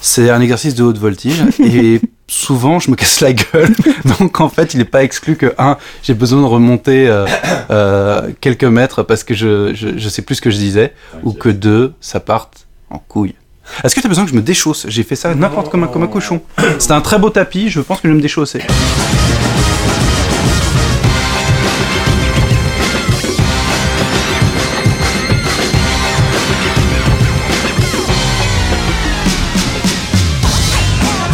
C'est un exercice de haute voltige et souvent je me casse la gueule. Donc en fait, il n'est pas exclu que un, j'ai besoin de remonter euh, euh, quelques mètres parce que je, je, sais plus ce que je disais, ou que deux, ça parte en couille. Est-ce que tu as besoin que je me déchausse? J'ai fait ça n'importe comme comme un cochon. C'était un très beau tapis, je pense que je vais me déchausser.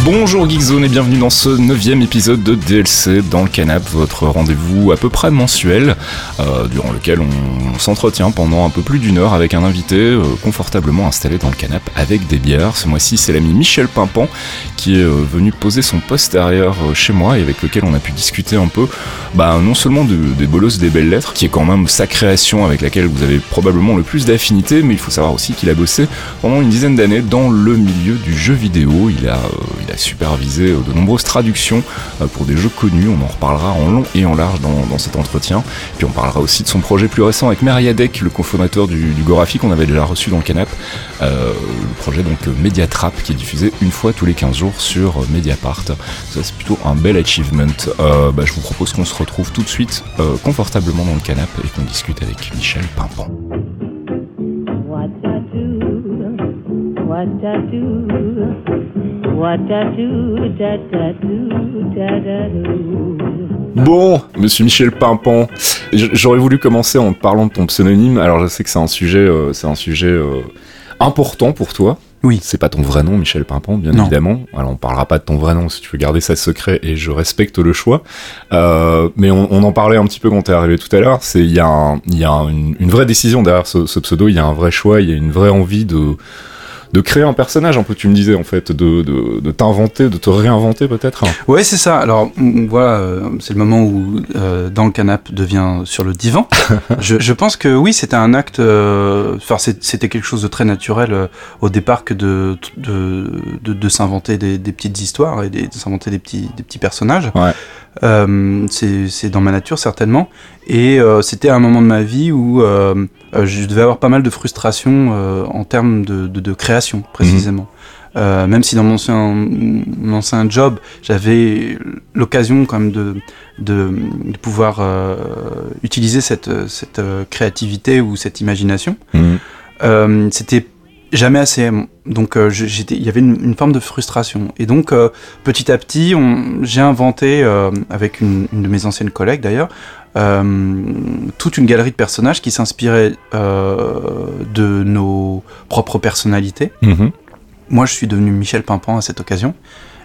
Bonjour Geekzone et bienvenue dans ce neuvième épisode de DLC dans le canap, votre rendez-vous à peu près mensuel, euh, durant lequel on s'entretient pendant un peu plus d'une heure avec un invité euh, confortablement installé dans le canap avec des bières. Ce mois-ci c'est l'ami Michel Pimpan qui est euh, venu poser son derrière chez moi et avec lequel on a pu discuter un peu, bah, non seulement des bolosses des belles lettres, qui est quand même sa création avec laquelle vous avez probablement le plus d'affinité, mais il faut savoir aussi qu'il a bossé pendant une dizaine d'années dans le milieu du jeu vidéo. Il supervisé euh, de nombreuses traductions euh, pour des jeux connus. On en reparlera en long et en large dans, cet entretien. Puis on parlera aussi de son projet plus récent avec Meriadec, le cofondateur du, du Gorafi qu'on avait déjà reçu dans le canap. Euh, le projet donc Mediatrap qui est diffusé une fois tous les 15 jours sur Mediapart. Ça c'est plutôt un bel achievement. Bah, je vous propose qu'on se retrouve tout de suite confortablement dans le canap et qu'on discute avec Michel Pimpan. Bon, monsieur Michel Pimpon, j'aurais voulu commencer en parlant de ton pseudonyme. Alors je sais que c'est un sujet, euh, c'est un sujet euh, important pour toi. Oui. C'est pas ton vrai nom, Michel Pimpon, bien évidemment. Alors on parlera pas de ton vrai nom si tu veux garder ça secret et je respecte le choix. Euh, mais on, en parlait un petit peu quand t'es arrivé tout à l'heure. C'est il y a, y a une, vraie décision derrière ce pseudo. Il y a un vrai choix. Il y a une vraie envie de de créer un personnage un peu tu me disais en fait de, de, t'inventer de te réinventer peut-être ouais c'est ça alors voilà euh, c'est le moment où euh, dans le canap devient sur le divan je, je, pense que oui c'était un acte euh, enfin c'était quelque chose de très naturel au départ que de de, de, s'inventer des, des, petites histoires et de s'inventer des petits des petits personnages ouais. Euh, c'est dans ma nature certainement. Et euh, c'était un moment de ma vie où euh, je devais avoir pas mal de frustration en termes de, de, de création précisément. Mhm. même si dans mon ancien, mon ancien job, j'avais l'occasion quand même de, de, de pouvoir utiliser cette, cette créativité ou cette imagination. Mhm. c'était jamais assez. Donc euh, il y avait une, forme de frustration. Et donc euh, petit à petit, j'ai inventé euh, avec une, de mes anciennes collègues d'ailleurs toute une galerie de personnages qui s'inspiraient de nos propres personnalités. Mhm. Moi, je suis devenu Michel Pimpan à cette occasion.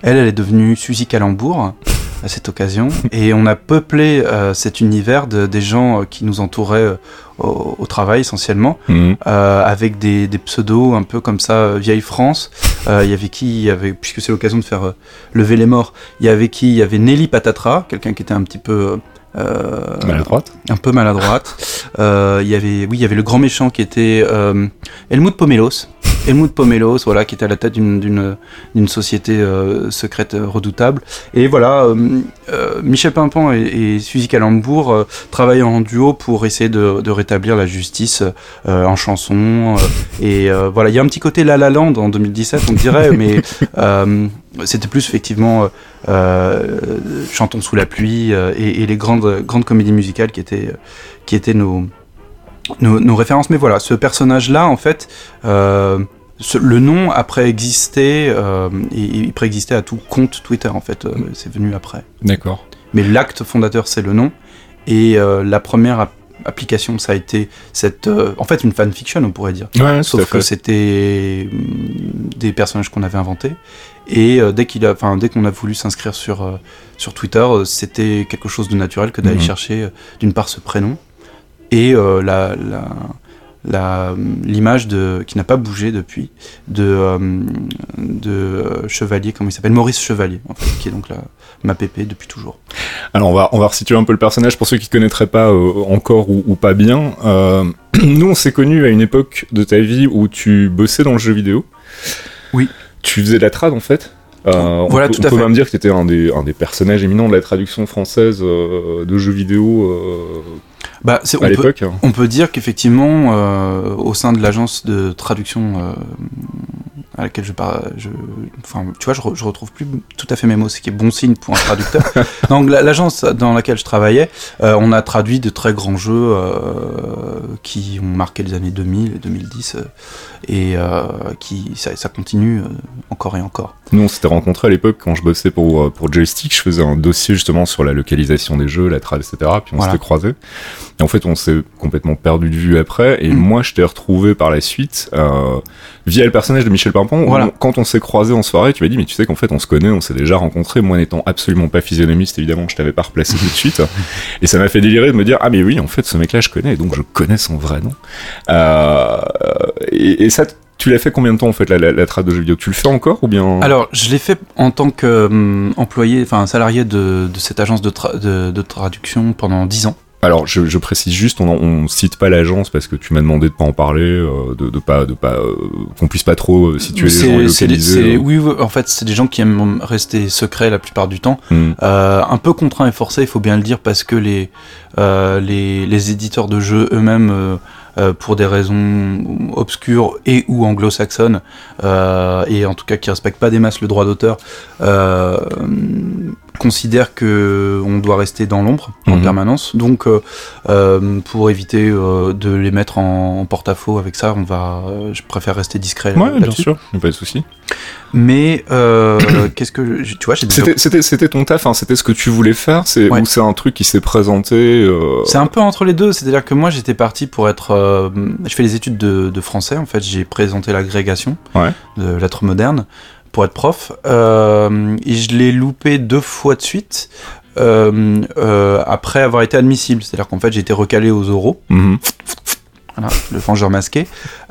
Elle, elle est devenue Suzy Calembourg à cette occasion. Et on a peuplé cet univers de, des gens qui nous entouraient au, travail essentiellement, mhm. euh, avec des, des, pseudos un peu comme ça, euh, vieille France. Euh, il y avait qui? Y avait, Puisque c'est l'occasion de faire lever les morts, il y avait qui? Il y avait Nelly Patatra, quelqu'un qui était un petit peu euh, maladroite. Un peu maladroite. Euh, il y avait, oui, il y avait le grand méchant qui était euh, Helmut Pomelos. Helmut Pomelos, voilà, qui était à la tête d'une société euh, secrète redoutable. Et voilà, Michel Pimpan et, et Suzy Calembourg travaillent en duo pour essayer de, de rétablir la justice en chanson. et voilà, il y a un petit côté La La Land en 2017, on dirait, mais c'était plus effectivement euh, Chantons sous la pluie euh, et, les grandes, grandes comédies musicales qui étaient, qui étaient nos, nos, références. Mais voilà, ce personnage-là, en fait, euh, le nom a préexisté, et, il préexistait à tout compte Twitter, en fait. c'est venu après. D'accord. Mais l'acte fondateur, c'est le nom. Et la première application, ça a été cette, en fait, une fanfiction, on pourrait dire. Sauf que c'était mm, des personnages qu'on avait inventés. Et euh, dès qu'il a, enfin dès qu'on a voulu s'inscrire sur euh, sur Twitter, euh, c'était quelque chose de naturel que d'aller mhm. chercher d'une part ce prénom et la, la l'image de qui n'a pas bougé depuis de de Chevalier comment il s'appelle? Maurice Chevalier en fait qui est donc la, ma pépé depuis toujours. Alors on va on va resituer un peu le personnage pour ceux qui ne connaîtraient pas encore ou, ou, pas bien. nous on s'est connus à une époque de ta vie où tu bossais dans le jeu vidéo. Oui. Tu faisais de la trad en fait euh, voilà, on tout peut, à on peut même dire que tu étais un des, un des personnages éminents de la traduction française euh, de jeux vidéo euh, bah, à l'époque. On peut dire qu'effectivement, au sein de l'agence de traduction à laquelle je parle, je, enfin, tu vois, je, re- je retrouve plus tout à fait mes mots, ce qui est bon signe pour un traducteur. Donc la- l'agence dans laquelle je travaillais, euh, on a traduit de très grands jeux euh, qui ont marqué les années 2000 et 2010 euh, et euh, qui ça, ça continue encore et encore. Nous, on s'était rencontrés à l'époque quand je bossais pour, pour Joystick. Je faisais un dossier justement sur la localisation des jeux, la trad, etc. Puis on Voilà. s'était croisés. Et en fait, on s'est complètement perdu de vue après. Et Mm. moi, je t'ai retrouvé par la suite via le personnage de Michel Pimpon. Où Voilà. on- quand on s'est croisés en soirée, tu m'as dit, mais tu sais qu'en fait, on se connaît, on s'est déjà rencontrés. Moi, n'étant absolument pas physionomiste, évidemment, je t'avais pas replacé tout de suite. Et ça m'a fait délirer de me dire, ah mais oui, en fait, ce mec-là, je connais. Et donc, je connais son vrai nom. Euh, et, et ça, tu l'as fait combien de temps en fait la, la, la trad de jeux vidéo? Tu le fais encore ou bien? Alors, je l'ai fait en tant qu'employé, enfin salarié de, de cette agence de, tra- de, de traduction pendant 10 ans. Alors, je, je précise juste, on, on cite pas l'agence parce que tu m'as demandé de pas en parler, euh, de, de pas, de pas, euh, qu'on puisse pas trop euh, situer les gens et localiser. euh. oui, en fait, c'est des gens qui aiment rester secrets la plupart du temps. Hmm. Un peu contraint et forcé, il faut bien le dire, parce que les, les, les éditeurs de jeux eux-mêmes, euh, pour des raisons obscures et ou anglo-saxonnes, euh, et en tout cas qui respectent pas des masses le droit d'auteur, euh, considèrent que on doit rester dans l'ombre en Mhm. permanence. Donc, euh, euh, pour éviter euh, de les mettre en, en porte-à-faux avec ça, on va, euh, je préfère rester discret. Ouais, bien sûr, pas de souci. Mais euh, qu'est-ce que je- tu vois, déjà- C'était, c'était, c'était ton taf, hein, c'était ce que tu voulais faire, c'est Ouais. ou c'est un truc qui s'est présenté. euh, C'est un peu entre les deux, c'est-à-dire que moi j'étais parti pour être. euh, je fais les études de, de français, en fait, j'ai présenté l'agrégation Ouais. de lettres modernes pour être prof, euh, et je l'ai loupé deux fois de suite. euh, euh, après avoir été admissible, c'est-à-dire qu'en fait j'ai été recalé aux oraux, mhm. Voilà, le vengeur masqué.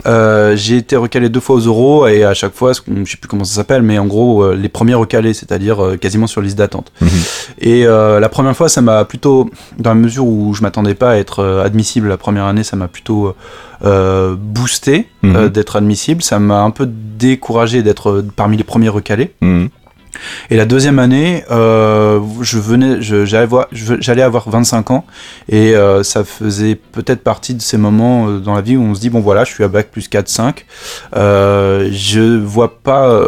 Euh, j'ai été recalé deux fois aux oraux et à chaque fois, je sais plus comment ça s'appelle, mais en gros euh, les premiers recalés, c'est-à-dire euh, quasiment sur liste d'attente. Mhm. Et la première fois, ça m'a plutôt, dans la mesure où je m'attendais pas à être admissible la première année, ça m'a plutôt boosté Mhm. d'être admissible. Ça m'a un peu découragé d'être parmi les premiers recalés. Mhm. Et la deuxième année, euh, je venais, j'allais avoir, je- j'allais avoir 25 ans et euh, ça faisait peut-être partie de ces moments euh, dans la vie où on se dit bon voilà, je suis à bac plus 4, 5. Euh, je vois pas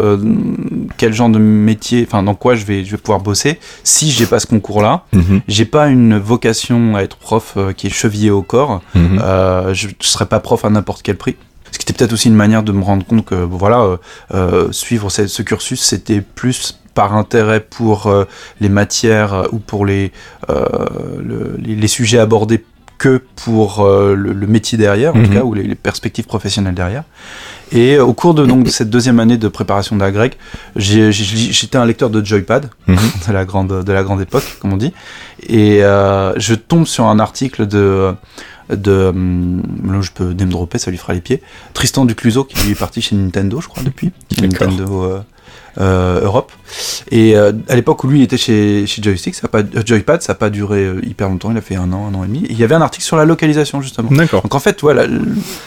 quel genre de métier, enfin dans quoi je vais, je vais pouvoir bosser si j'ai pas ce concours-là. Mhm. J'ai pas une vocation à être prof qui est chevillée au corps. Mhm. Je ne serais pas prof à n'importe quel prix. Ce qui était peut-être aussi une manière de me rendre compte que voilà, euh, euh, suivre ce, ce cursus, c'était plus par intérêt pour euh, les matières ou pour les, euh, le- les, les sujets abordés que pour euh, le, le métier derrière, en Mhm. tout cas, ou les, les perspectives professionnelles derrière. Et au cours de, donc, de cette deuxième année de préparation d'agrég, j'ai- j'ai- j'étais un lecteur de Joypad, Mhm. de, la grande, de la grande époque, comme on dit. Et euh, je tombe sur un article de. De hum, là, je peux name dropper, ça lui fera les pieds. Tristan Ducluseau, qui lui est parti chez Nintendo, je crois, depuis. Nintendo euh, Europe. Et euh, à l'époque où lui il était chez, chez Joystick, ça a pas, euh, Joypad, ça n'a pas duré euh, hyper longtemps, il a fait un an, un an et demi. Et il y avait un article sur la localisation, justement. D'accord. Donc en fait, voilà,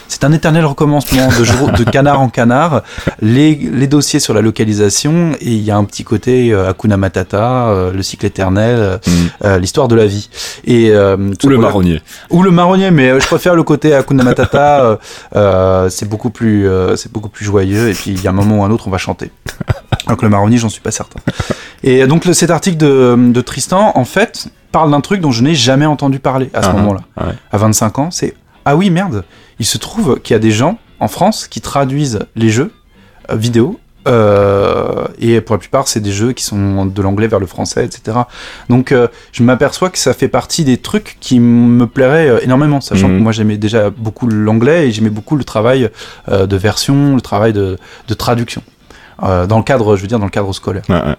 c'est un éternel recommencement de, jour- de canard en canard, les, les dossiers sur la localisation, et il y a un petit côté euh, Hakuna Matata, euh, le cycle éternel, euh, euh, l'histoire de la vie. Et, euh, tout Ou le marronnier. Ou le marronnier, mais euh, je préfère le côté Hakuna Matata, euh, euh, c'est beaucoup, plus, euh, c'est beaucoup plus joyeux, et puis il y a un moment ou un autre, on va chanter. Que le marronnier, j'en suis pas certain. Et donc le- cet article de, de Tristan, en fait, parle d'un truc dont je n'ai jamais entendu parler à ce Ah, moment-là ouais. à 25 ans, c'est ah oui merde, il se trouve qu'il y a des gens en France qui traduisent les jeux euh, vidéo. euh, et pour la plupart, c'est des jeux qui sont de l'anglais vers le français, etc. Donc, euh, je m'aperçois que ça fait partie des trucs qui me plairaient énormément, sachant Mhm. que moi j'aimais déjà beaucoup l'anglais et j'aimais beaucoup le travail de version, le travail de, de traduction. Euh, dans le cadre, je veux dire, dans le cadre scolaire. Ouais, ouais.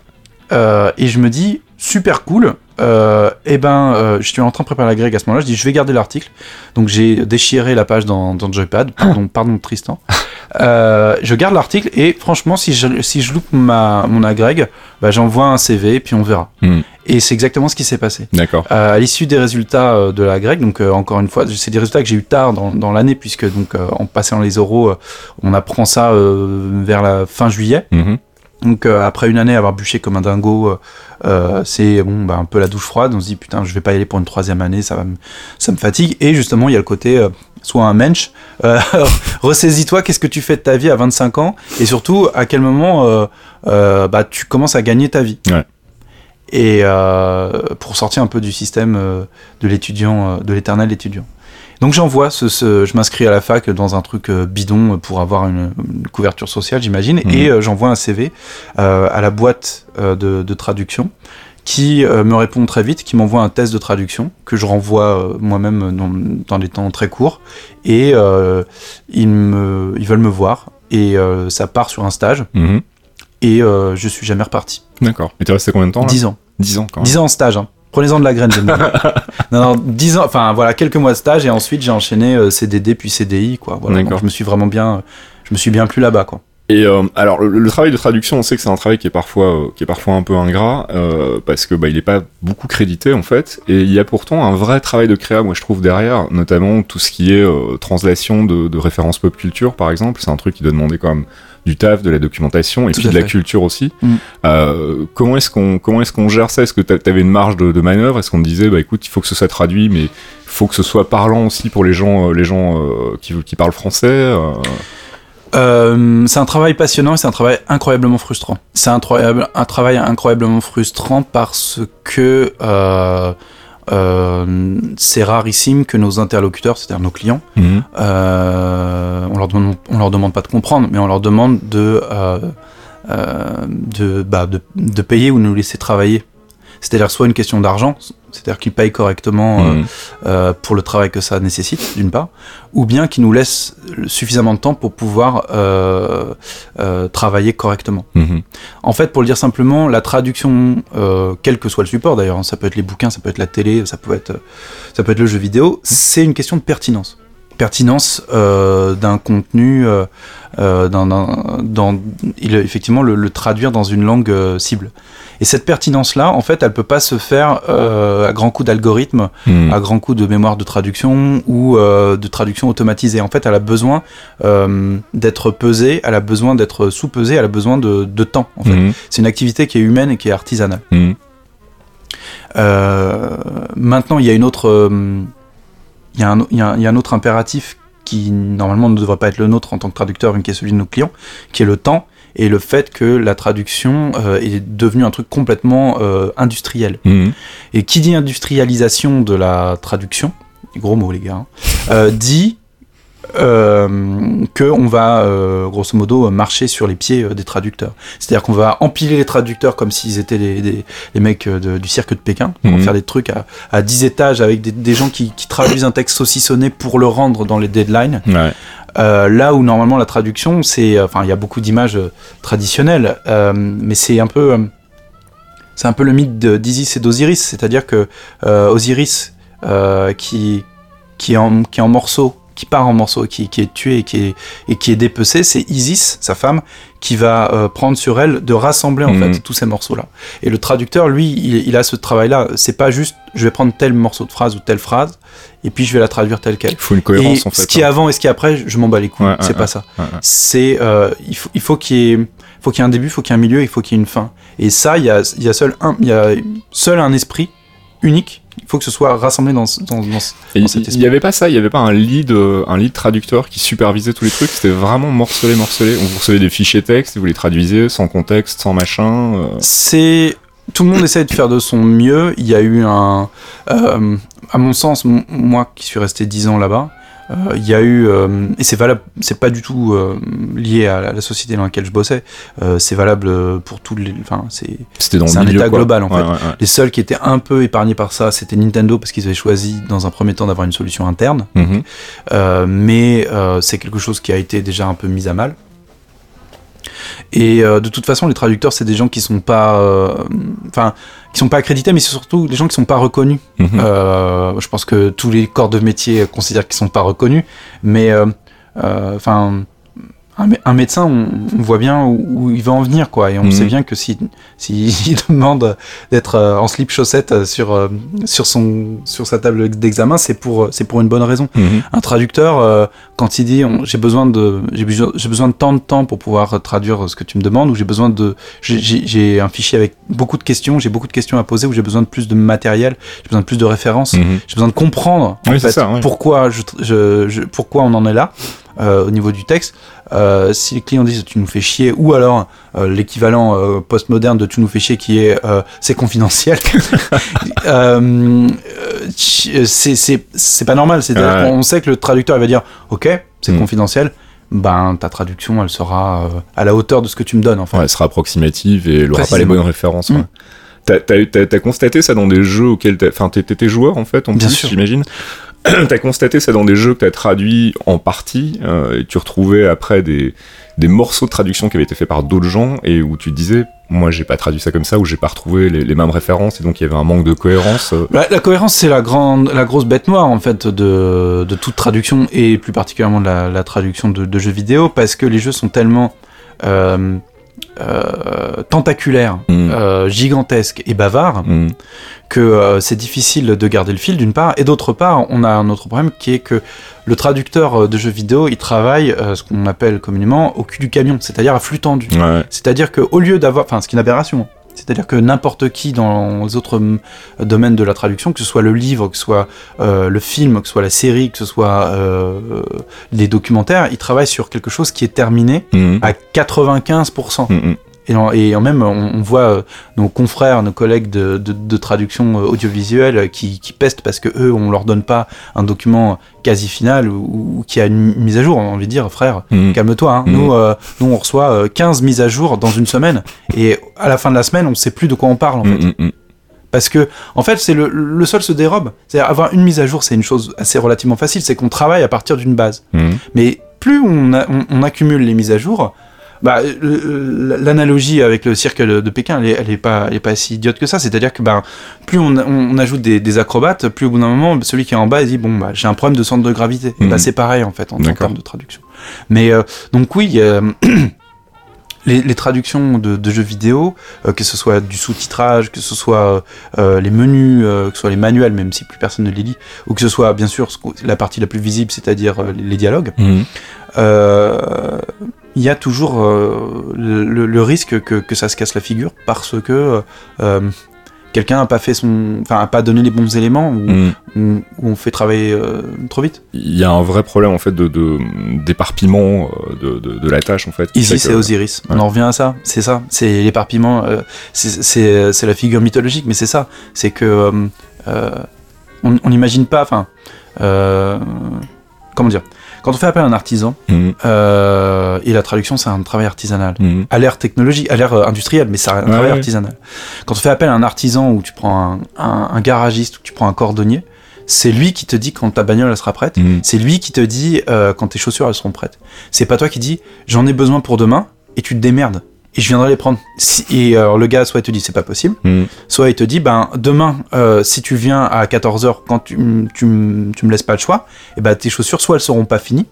Euh, et je me dis super cool. Euh, et ben, euh, je suis en train de préparer la grecque à ce moment-là. Je dis, je vais garder l'article. Donc j'ai déchiré la page dans, dans Joypad. Pardon, pardon Tristan. Euh, je garde l'article et franchement, si je, si je loupe ma, mon agrég, bah, j'envoie un CV puis on verra. Hmm. Et c'est exactement ce qui s'est passé. D'accord. Euh, à l'issue des résultats euh, de la grecque, donc euh, encore une fois, c'est des résultats que j'ai eu tard dans, dans l'année puisque donc euh, en passant les oraux, on apprend ça euh, vers la fin juillet. Mhm. Donc euh, après une année avoir bûché comme un dingo, euh, euh, c'est bon, bah, un peu la douche froide. On se dit putain, je vais pas y aller pour une troisième année, ça va me, ça me fatigue. Et justement, il y a le côté, euh, soit un mensch. Ressaisis-toi, qu'est-ce que tu fais de ta vie à 25 ans? Et surtout, à quel moment bah, tu commences à gagner ta vie? Ouais. Et pour sortir un peu du système de l'étudiant, de l'éternel étudiant. Donc j'envoie ce, ce- je m'inscris à la fac dans un truc euh, bidon pour avoir une, une couverture sociale, j'imagine, Mhm. et euh, j'envoie un CV euh, à la boîte de, de traduction qui me répond très vite, qui m'envoie un test de traduction que je renvoie moi-même dans, dans des temps très courts, et euh, ils, me, ils veulent me voir, et euh, ça part sur un stage, Mhm. et euh, je suis jamais reparti. D'accord. Et t'es resté combien de temps là? 10 ans. 10 ans quand même. 10 ans en stage, hein. Prenez-en de la graine, non, non, 10 ans, enfin voilà, quelques mois de stage et ensuite j'ai enchaîné euh, CDD puis CDI, quoi. Voilà. Donc, je me suis vraiment bien, je me suis bien plu là-bas, quoi. Et euh, alors le, le travail de traduction, on sait que c'est un travail qui est parfois euh, qui est parfois un peu ingrat euh, parce que bah il est pas beaucoup crédité en fait. Et il y a pourtant un vrai travail de créa, moi je trouve derrière, notamment tout ce qui est translation de, de références pop culture par exemple. C'est un truc qui doit demander quand même du taf, de la documentation et Tout puis de la culture aussi. Mm. Euh, comment est-ce qu'on comment est-ce qu'on gère ça? Est-ce que t'a- t'avais une marge de, de manœuvre? Est-ce qu'on te disait bah écoute il faut que ce soit traduit mais il faut que ce soit parlant aussi pour les gens euh, les gens euh, qui qui parlent français euh, Euh, c'est un travail passionnant et c'est un travail incroyablement frustrant. C'est incroyable, un travail incroyablement frustrant parce que euh, c'est rarissime que nos interlocuteurs, c'est-à-dire nos clients, Mhm. Euh, on leur demande, on leur demande pas de comprendre, mais on leur demande de, euh, euh, de, bah, de, de payer ou de nous laisser travailler. C'est-à-dire soit une question d'argent, c'est-à-dire qu'ils payent correctement euh, Mhm. euh, pour le travail que ça nécessite, d'une part, ou bien qu'ils nous laissent suffisamment de temps pour pouvoir euh, euh, travailler correctement. Mhm. En fait, pour le dire simplement, la traduction, quel que soit le support d'ailleurs, hein, ça peut être les bouquins, ça peut être la télé, ça peut être, ça peut être le jeu vidéo, c'est une question de pertinence. Pertinence euh, d'un contenu, euh, euh, dans, il, effectivement, le, le traduire dans une langue euh, cible. Et cette pertinence-là, en fait, elle peut pas se faire à grands coups d'algorithme, Mhm. à grands coups de mémoire de traduction ou de traduction automatisée. En fait, elle a besoin d'être pesée, elle a besoin d'être sous-pesée, elle a besoin de, de temps. En fait. Mhm. C'est une activité qui est humaine et qui est artisanale. Euh, maintenant, il y a une autre, euh, il y, a un- y y a autre impératif qui normalement ne devrait pas être le nôtre en tant que traducteur, mais qui est celui de nos clients, qui est le temps et le fait que la traduction euh, est devenue un truc complètement euh, industriel. Mhm. Et qui dit industrialisation de la traduction, gros mots les gars, hein, euh, dit euh, qu'on va euh, grosso modo marcher sur les pieds euh, des traducteurs. C'est-à-dire qu'on va empiler les traducteurs comme s'ils étaient les, mecs de- du cirque de Pékin. On va faire des trucs à, à 10 étages avec des, des gens qui, qui traduisent un texte saucissonné pour le rendre dans les deadlines. Ouais. Euh, là où normalement la traduction, c'est, enfin, il y a beaucoup d'images traditionnelles, mais c'est un peu, c'est un peu le mythe d'Isis et d'Osiris, c'est-à-dire que Osiris, qui, qui est en, qui est en morceaux, qui part en morceaux, qui, qui est tué et qui est, et qui est dépecé, c'est Isis, sa femme, qui va euh, prendre sur elle de rassembler en Mhm. fait tous ces morceaux-là. Et le traducteur, lui, il, il a ce travail-là. C'est pas juste, je vais prendre tel morceau de phrase ou telle phrase, et puis je vais la traduire telle quelle. Il faut une cohérence et en fait. ce qui est hein. avant et ce qui est après, je m'en bats les couilles. Ouais, c'est ouais, pas ça. ouais. C'est euh, il faut il faut qu'il y ait faut qu'il y ait un début, il faut qu'il y ait un milieu, il faut qu'il y ait une fin. Et ça, il y a il y a seul un il y a seul un esprit unique. Il faut que ce soit rassemblé dans dans, dans ce- Et dans cet il n'y avait pas ça, il n'y avait pas un lead, euh, un lead traducteur qui supervisait tous les trucs, c'était vraiment morcelé, morcelé. On vous recevait des fichiers texte, vous les traduisiez sans contexte, sans machin. euh. C'est tout le monde essaie de faire de son mieux. Il y a eu un, euh, à mon sens, moi qui suis resté 10 ans là-bas, il y a eu, euh, et c'est valable, c'est pas du tout euh, lié à la, la société dans laquelle je bossais. euh, c'est valable pour tous les, enfin, c'est C'était dans un milieu. état quoi. global, en Ouais, fait. ouais, ouais. Les seuls qui étaient un peu épargnés par ça, c'était Nintendo parce qu'ils avaient choisi dans un premier temps d'avoir une solution interne. Mhm. Euh, mais euh, c'est quelque chose qui a été déjà un peu mis à mal. Et euh, de toute façon, les traducteurs, c'est des gens qui sont pas, euh, enfin, qui sont pas accrédités, mais c'est surtout des gens qui sont pas reconnus. Mhm. Euh, je pense que tous les corps de métier considèrent qu'ils sont pas reconnus, mais enfin, un, mé- un médecin, on, on voit bien où, où il va en venir, quoi. Et on Mhm. sait bien que si, si il demande d'être euh, en slip chaussette sur, euh, sur, son, sur sa table d'examen, c'est pour, c'est pour une bonne raison. Mhm. Un traducteur, euh, quand il dit j'ai besoin de j'ai besoin, de tant de temps pour pouvoir traduire ce que tu me demandes, ou j'ai besoin de j'ai- un fichier avec beaucoup de questions, j'ai beaucoup de questions à poser, ou j'ai besoin de plus de matériel, j'ai besoin de plus de références, Mhm. j'ai besoin de comprendre en Oui, fait, ça, ouais. pourquoi je, je, je- pourquoi on en est là euh, au niveau du texte. Euh, si les clients disent tu nous fais chier, ou alors euh, l'équivalent euh, postmoderne de tu nous fais chier qui est c'est confidentiel, c'est pas normal. C'est Ouais. on sait que le traducteur il va dire ok c'est Mm. confidentiel. Ben, ta traduction, elle sera à la hauteur de ce que tu me donnes, en fait. Ouais, elle sera approximative et elle aura pas les bonnes références. ouais. Mm. T'as, constaté ça dans des jeux auxquels. Enfin, t'étais joueur en fait, en Bien plus, j'imagine? t'as constaté ça dans des jeux que t'as traduits en partie euh, et tu retrouvais après des, morceaux de traduction qui avaient été faits par d'autres gens et où tu disais, moi j'ai pas traduit ça comme ça, ou j'ai pas retrouvé les, mêmes références et donc il y avait un manque de cohérence. euh. La, la cohérence, c'est la grande, la grosse bête noire en fait de, toute traduction et plus particulièrement de la, traduction de, de jeux vidéo parce que les jeux sont tellement euh, euh, tentaculaires, Mm. euh, gigantesques et bavards Mm. que euh, c'est difficile de garder le fil d'une part et d'autre part on a un autre problème qui est que le traducteur euh, de jeux vidéo il travaille euh, ce qu'on appelle communément au cul du camion, c'est-à-dire à flux tendu. Ouais. C'est-à-dire qu'au lieu d'avoir, enfin, ce qui est une aberration, c'est-à-dire que n'importe qui dans les autres hum, domaines de la traduction, que ce soit le livre, que ce soit euh, le film, que ce soit la série, que ce soit euh, les documentaires, il travaille sur quelque chose qui est terminé Mm. à 95%. Mm, mm. Et, en, et en même, on, on voit euh, nos confrères, nos collègues de, de, de traduction euh, audiovisuelle euh, qui, qui pestent parce que eux, on leur donne pas un document quasi final ou, ou qui a une mise à jour. On a envie de dire, frère, Mm. calme-toi. hein. Mhm. Nous, euh, nous, on reçoit euh, 15 mises à jour dans une semaine. Et à la fin de la semaine, on sait plus de quoi on parle, en fait. Mm, mm, mm. Parce que, en fait, c'est le, le sol se dérobe. C'est-à-dire, avoir une mise à jour, c'est une chose assez relativement facile. C'est qu'on travaille à partir d'une base. Mais plus on, a- on, on accumule les mises à jour, bah, le- l'analogie avec le cirque de Pékin, elle est, elle est pas, elle est pas si idiote que ça. C'est-à-dire que bah, plus on, ajoute des, des acrobates, plus au bout d'un moment, celui qui est en bas, il dit bon bah j'ai un problème de centre de gravité. Et Mhm. bah, c'est pareil en fait en, en termes de traduction. Mais euh, donc oui. euh, Les, les traductions de, de jeux vidéo, euh, que ce soit du sous-titrage, que ce soit euh, les menus, euh, que ce soit les manuels, même si plus personne ne les lit, ou que ce soit bien sûr la partie la plus visible, c'est-à-dire les dialogues, euh, il y a toujours euh, le, le- le risque que, que ça se casse la figure parce que euh, quelqu'un n'a pas fait son, enfin, a pas donné les bons éléments ou, Mm. ou- ou on fait travailler euh, trop vite. Il y a un vrai problème en fait de d'éparpillement euh, de, de, de la tâche en fait. Ici, c'est Osiris. On en revient à ça. C'est ça. C'est l'éparpillement. euh, c'est- la figure mythologique, mais c'est ça. C'est que euh, on n'imagine pas. Enfin, comment dire Quand on fait appel à un artisan Mm. euh, et la traduction, c'est un travail artisanal. Mm. à l'ère technologique, à l'ère euh, industrielle, mais c'est un Ouais, travail ouais. artisanal. Quand on fait appel à un artisan ou tu prends un, un- un garagiste ou tu prends un cordonnier, c'est lui qui te dit quand ta bagnole elle sera prête. Mm. C'est lui qui te dit euh, quand tes chaussures elles seront prêtes. C'est pas toi qui dis j'en ai besoin pour demain et tu te démerdes et je viendrai les prendre. Si- et alors le gars soit il te dit c'est pas possible, Mm. soit il te dit ben demain euh, si tu viens à 14h quand tu, tu, me laisses pas le choix, et ben tes chaussures soit elles seront pas finies,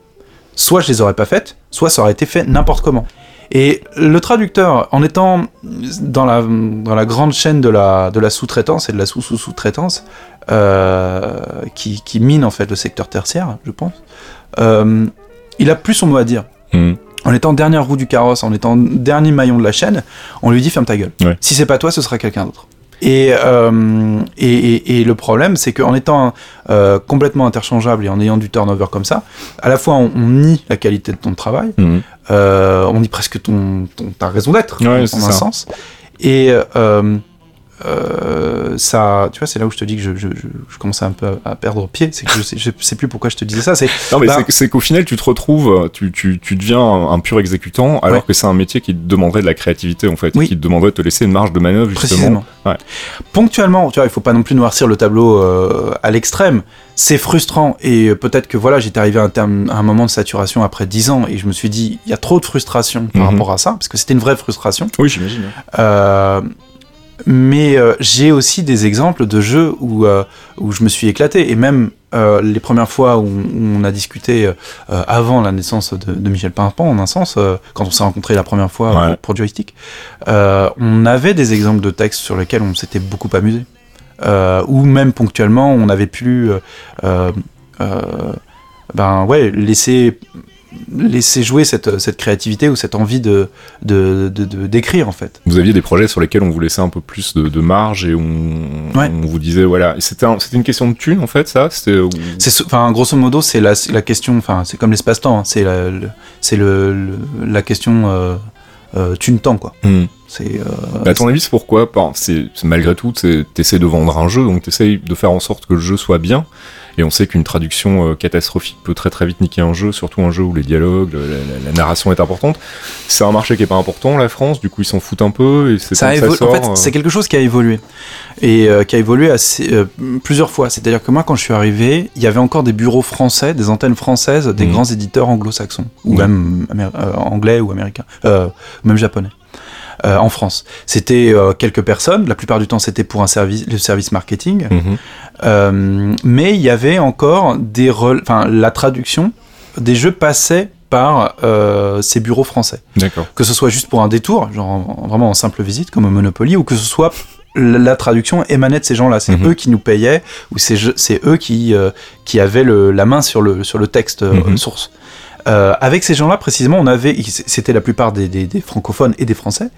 soit je les aurais pas faites, soit ça aurait été fait n'importe comment. Et le traducteur, en étant dans la, dans la grande chaîne de la, de la sous-traitance et de la sous-sous-sous-traitance, euh, qui, qui mine en fait le secteur tertiaire, je pense, euh, il a plus son mot à dire. Mm. En étant dernière roue du carrosse, en étant dernier maillon de la chaîne, on lui dit ferme ta gueule. Ouais. Si c'est pas toi, ce sera quelqu'un d'autre. Et, euh, et, et- et le problème, c'est qu'en étant euh, complètement interchangeable et en ayant du turnover comme ça, à la fois on, on nie la qualité de ton travail, Mm. euh, on nie presque ton, ton- ta raison d'être, Ouais, en un ça. sens. Et euh, ça, tu vois, c'est là où je te dis que je, je, commence un peu à, à perdre pied. C'est que je sais, je sais plus pourquoi je te disais ça. C'est Non mais Bah- c'est- qu'au final tu te retrouves, tu, tu, tu deviens un, pur exécutant alors Ouais. que c'est un métier qui te demanderait de la créativité en fait, Oui. qui te demanderait de te laisser une marge de manœuvre justement. Ouais. Ponctuellement, tu vois, il faut pas non plus noircir le tableau euh, à l'extrême. C'est frustrant et euh, peut-être que voilà, j'étais arrivé à un, terme, à un moment de saturation après 10 ans et je me suis dit, il y a trop de frustration par Mhm. rapport à ça, parce que c'était une vraie frustration. Oui j'imagine. Euh, mais euh, j'ai aussi des exemples de jeux où, euh, où je me suis éclaté et même euh, les premières fois où, on a discuté avant la naissance de, Michel Pimpant, en un sens, quand on s'est rencontré la première fois pour Joystick, on avait des exemples de textes sur lesquels on s'était beaucoup amusé. ou même ponctuellement, on avait pu ben ouais, laisser laisser jouer cette, cette, créativité ou cette envie de d'écrire de, en fait. Vous aviez des projets sur lesquels on vous laissait un peu plus de, marge et on, on, vous disait voilà c'était c'était une question de thune en fait ça c'était enfin grosso modo c'est la, la question enfin c'est comme l'espace-temps hein. c'est la c'est le, la question euh, euh, thune temps quoi. Hmm. C'est. Euh, à ton avis c'est pourquoi? C'est malgré tout t'essaies de vendre un jeu donc t'essayes de faire en sorte que le jeu soit bien et on sait qu'une traduction euh, catastrophique peut très très vite niquer un jeu, surtout un jeu où les dialogues, la, narration est importante. C'est un marché qui est pas important, la France, du coup ils s'en foutent un peu. Et c'est ça, En fait, euh. c'est quelque chose qui a évolué. Et euh, qui a évolué assez, plusieurs fois. C'est-à-dire que moi, quand je suis arrivé, il y avait encore des bureaux français, des antennes françaises, des mmh. grands éditeurs anglo-saxons, ou même anglais ou américains, même japonais. Euh, en France. C'était euh, quelques personnes, la plupart du temps c'était pour un service, le service marketing, mhm. euh, mais il y avait encore des enfin la traduction des jeux passait par ces bureaux français. D'accord. Que ce soit juste pour un détour, genre vraiment en simple visite comme au Monopoly, ou que ce soit la traduction émanait de ces gens-là. C'est mhm. eux qui nous payaient, ou c'est eux qui, qui avaient la main sur le, sur le texte mhm. source. Euh, avec ces gens-là, précisément, on avait, c'était la plupart des, des, des, francophones et des français,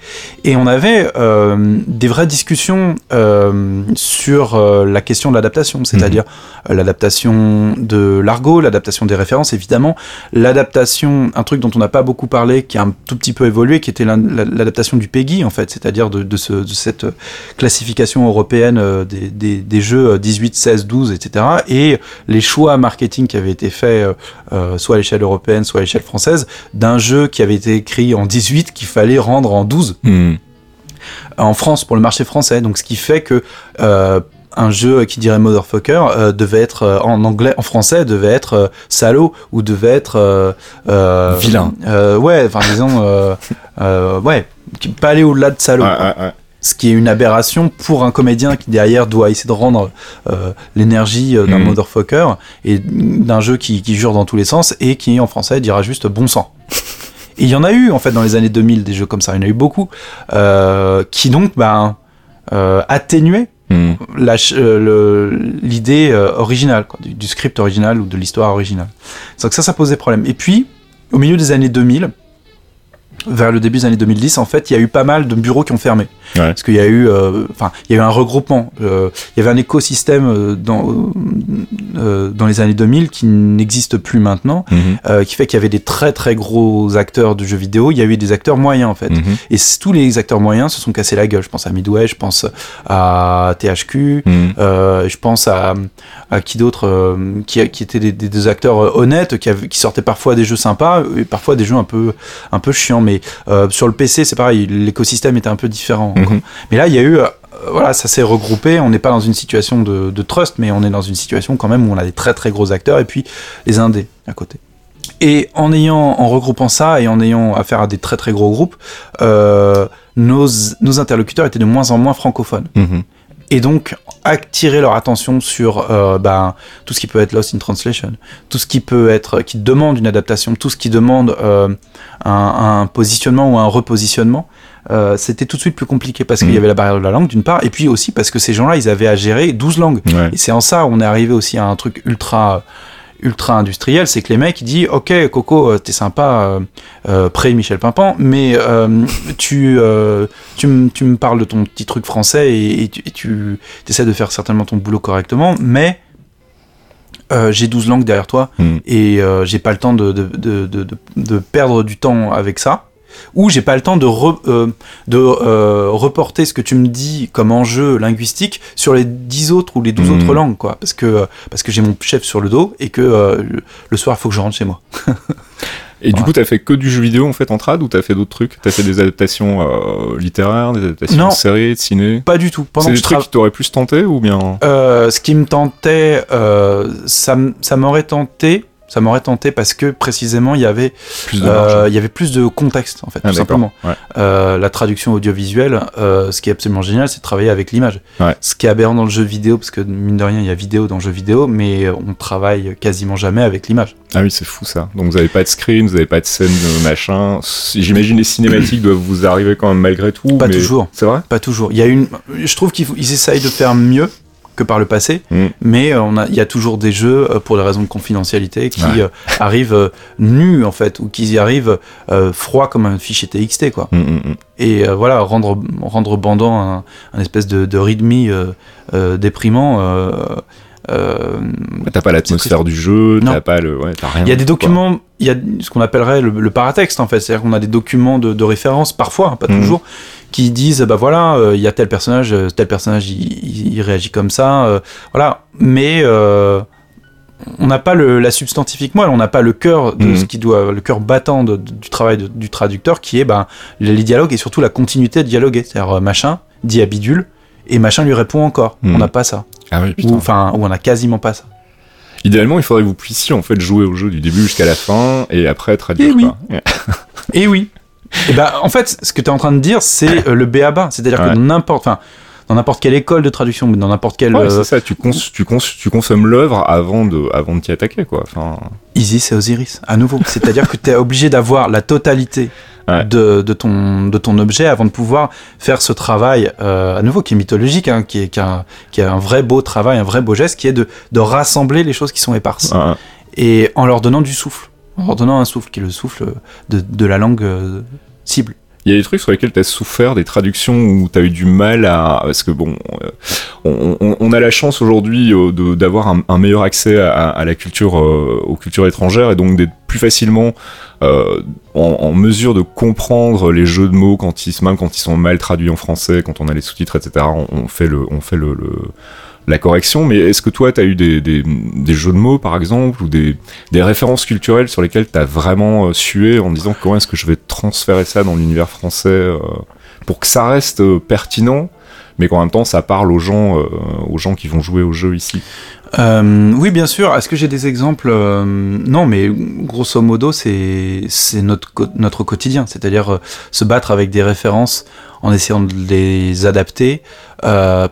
et on avait euh, des vraies discussions euh, sur euh, la question de l'adaptation, c'est-à-dire mhm. l'adaptation de l'argot, l'adaptation des références, évidemment, l'adaptation, un truc dont on n'a pas beaucoup parlé, qui a un tout petit peu évolué, qui était l'adaptation du PEGI, en fait, c'est-à-dire de, de, ce, de, cette classification européenne des, des, des, jeux 18, 16, 12, etc., et les choix marketing qui avaient été faits, soit à l'échelle européenne, soit à l'échelle française, d'un jeu qui avait été écrit en 18 qu'il fallait rendre en 12 hmm. en France pour le marché français. Donc ce qui fait que euh, un jeu qui dirait motherfucker euh, devait être euh, en anglais, en français devait être salaud ou devait être vilain. ouais, enfin disons ouais, pas aller au-delà de salaud ce qui est une aberration pour un comédien qui derrière doit essayer de rendre euh, l'énergie euh, d'un mm. motherfucker et d'un jeu qui, jure dans tous les sens et qui en français dira juste bon sang. Et il y en a eu en fait dans les années 2000 des jeux comme ça, il y en a eu beaucoup euh, qui donc ben atténuaient mm. l'idée originale du, script original ou de l'histoire originale. Donc ça ça posait problème. Et puis au milieu des années 2000 vers le début des années 2010, en fait, il y a eu pas mal de bureaux qui ont fermé. Parce qu'il y a eu, euh, enfin, il y a eu un regroupement. Euh, il y avait un écosystème euh, dans dans les années 2000 qui n'existe plus maintenant, mhm. qui fait qu'il y avait des très très gros acteurs de jeux vidéo. Il y a eu des acteurs moyens en fait. Mhm. Et tous les acteurs moyens se sont cassés la gueule. Je pense à Midway, je pense à THQ, mhm. je pense à, à qui d'autre, qui, qui étaient des, des, acteurs honnêtes, qui, qui sortaient parfois des jeux sympas et parfois des jeux un peu un peu chiants. Mais sur le PC, c'est pareil, l'écosystème était un peu différent. Mhm. Mais là, il y a eu, euh, voilà, ça s'est regroupé. On n'est pas dans une situation de, trust, mais on est dans une situation quand même où on a des très très gros acteurs et puis les indés à côté. Et en ayant, en regroupant ça et en ayant affaire à des très très gros groupes, euh, nos, nos, interlocuteurs étaient de moins en moins francophones. Mhm. Et donc attirer leur attention sur euh, ben, tout ce qui peut être lost in translation, tout ce qui peut être, qui demande une adaptation, tout ce qui demande un, un, positionnement ou un repositionnement. Euh, c'était tout de suite plus compliqué parce qu'il y mm. avait la barrière de la langue d'une part, et puis aussi parce que ces gens-là, ils avaient à gérer 12 langues. Et c'est en ça on est arrivé aussi à un truc ultra ultra industriel, c'est que les mecs ils disent ok Coco euh, t'es sympa euh, près Michel Pimpant, mais tu, tu, me parles de ton petit truc français et, tu, essaies de faire certainement ton boulot correctement, mais j'ai 12 langues derrière toi mm. et j'ai pas le temps de, de, de, de, perdre du temps avec ça où j'ai pas le temps de, euh, de euh, reporter ce que tu me dis comme enjeu linguistique sur les 10 autres ou les 12 hmm. autres langues, quoi. Parce que, parce que j'ai mon chef sur le dos et que euh, le soir, il faut que je rentre chez moi. Et du coup, t'as fait que du jeu vidéo en fait en trad ou t'as fait d'autres trucs? T'as fait des adaptations littéraires, des adaptations de séries, de ciné? Pas du tout. C'est des trucs qui t'auraient plus tenté ou bien? Ce qui me tentait, ça, ça m'aurait tenté Ça m'aurait tenté parce que précisément il y avait Plus de euh, il y avait plus de contexte en fait, Ah, tout simplement. Ouais. Euh, la traduction audiovisuelle, euh, ce qui est absolument génial, c'est de travailler avec l'image. Ouais. Ce qui est aberrant dans le jeu vidéo, parce que mine de rien, il y a vidéo dans le jeu vidéo, mais on travaille quasiment jamais avec l'image. Ah oui, c'est fou ça. Donc vous avez pas de screen, vous avez pas de scène machin. J'imagine les cinématiques doivent vous arriver quand même malgré tout. Pas mais- toujours. C'est vrai? Pas toujours. Il y a une, je trouve qu'ils essayent de faire mieux que par le passé, Mm. mais euh, on a, il y a toujours des jeux euh, pour des raisons de confidentialité qui Ouais. euh, arrivent nus en fait, ou qui y arrivent euh, froids comme un fichier TXT quoi. Mm, mm. Et euh, voilà, rendre, rendre bandant un, un espèce de, de readme déprimant. euh, T'as pas l'atmosphère du jeu, t'as pas le. Ouais, t'as rien. il y a des documents, il y a ce qu'on appellerait le, le paratexte en fait, c'est-à-dire qu'on a des documents de, de référence parfois, hein, pas toujours, qui disent bah voilà, euh, il y a tel personnage, euh, tel personnage il, réagit comme ça, euh, voilà, mais on n'a pas le, la substantifique moelle, on n'a pas le cœur de Mhm. ce qui doit, le cœur battant de- de- du travail de- du traducteur qui est ben les dialogues et surtout la continuité de dialoguer, c'est-à-dire machin dit à bidule et machin lui répond encore, Mhm. on n'a pas ça, Ah oui, ou enfin ou on a quasiment pas ça. Idéalement, il faudrait que vous puissiez en fait jouer au jeu du début jusqu'à la fin et après traduire. Eh oui. Et oui. Et ben, en fait, ce que tu es en train de dire, c'est euh, le B.A.-ba. C'est-à-dire Ouais. que n'importe, enfin, dans n'importe quelle école de traduction, mais dans n'importe quelle Ouais, euh, c'est ça. Tu, cons tu, cons tu consommes l'œuvre avant de, avant de t'y attaquer, quoi. Enfin, Isis et Osiris, à nouveau. C'est-à-dire que tu es obligé d'avoir la totalité Ouais. de, de, ton, de ton objet avant de pouvoir faire ce travail, euh, à nouveau, qui est mythologique, hein, qui, est, qui, un- qui a un vrai beau travail, un vrai beau geste, qui est de, de rassembler les choses qui sont éparses. Et en leur donnant du souffle. En leur donnant un souffle, qui est le souffle de, de la langue euh, cible. Il y a des trucs sur lesquels tu as souffert, des traductions où tu as eu du mal à... Parce que bon, euh, on, a la chance aujourd'hui euh, d'avoir un, meilleur accès à, la culture, aux cultures étrangères, et donc d'être plus facilement en, mesure de comprendre les jeux de mots quand ils, même quand ils sont mal traduits en français, quand on a les sous-titres, etc. On, fait le... On fait le- la correction, mais est-ce que toi, tu as eu des, jeux de mots, par exemple, ou des, références culturelles sur lesquelles tu as vraiment euh, sué en disant comment est-ce que je vais transférer ça dans l'univers français euh, pour que ça reste euh, pertinent, mais qu'en même temps ça parle aux gens, aux gens qui vont jouer au jeu ici? Oui, bien sûr. Est-ce que j'ai des exemples Non, mais grosso modo, c'est notre quotidien, c'est-à-dire se battre avec des références en essayant de les adapter,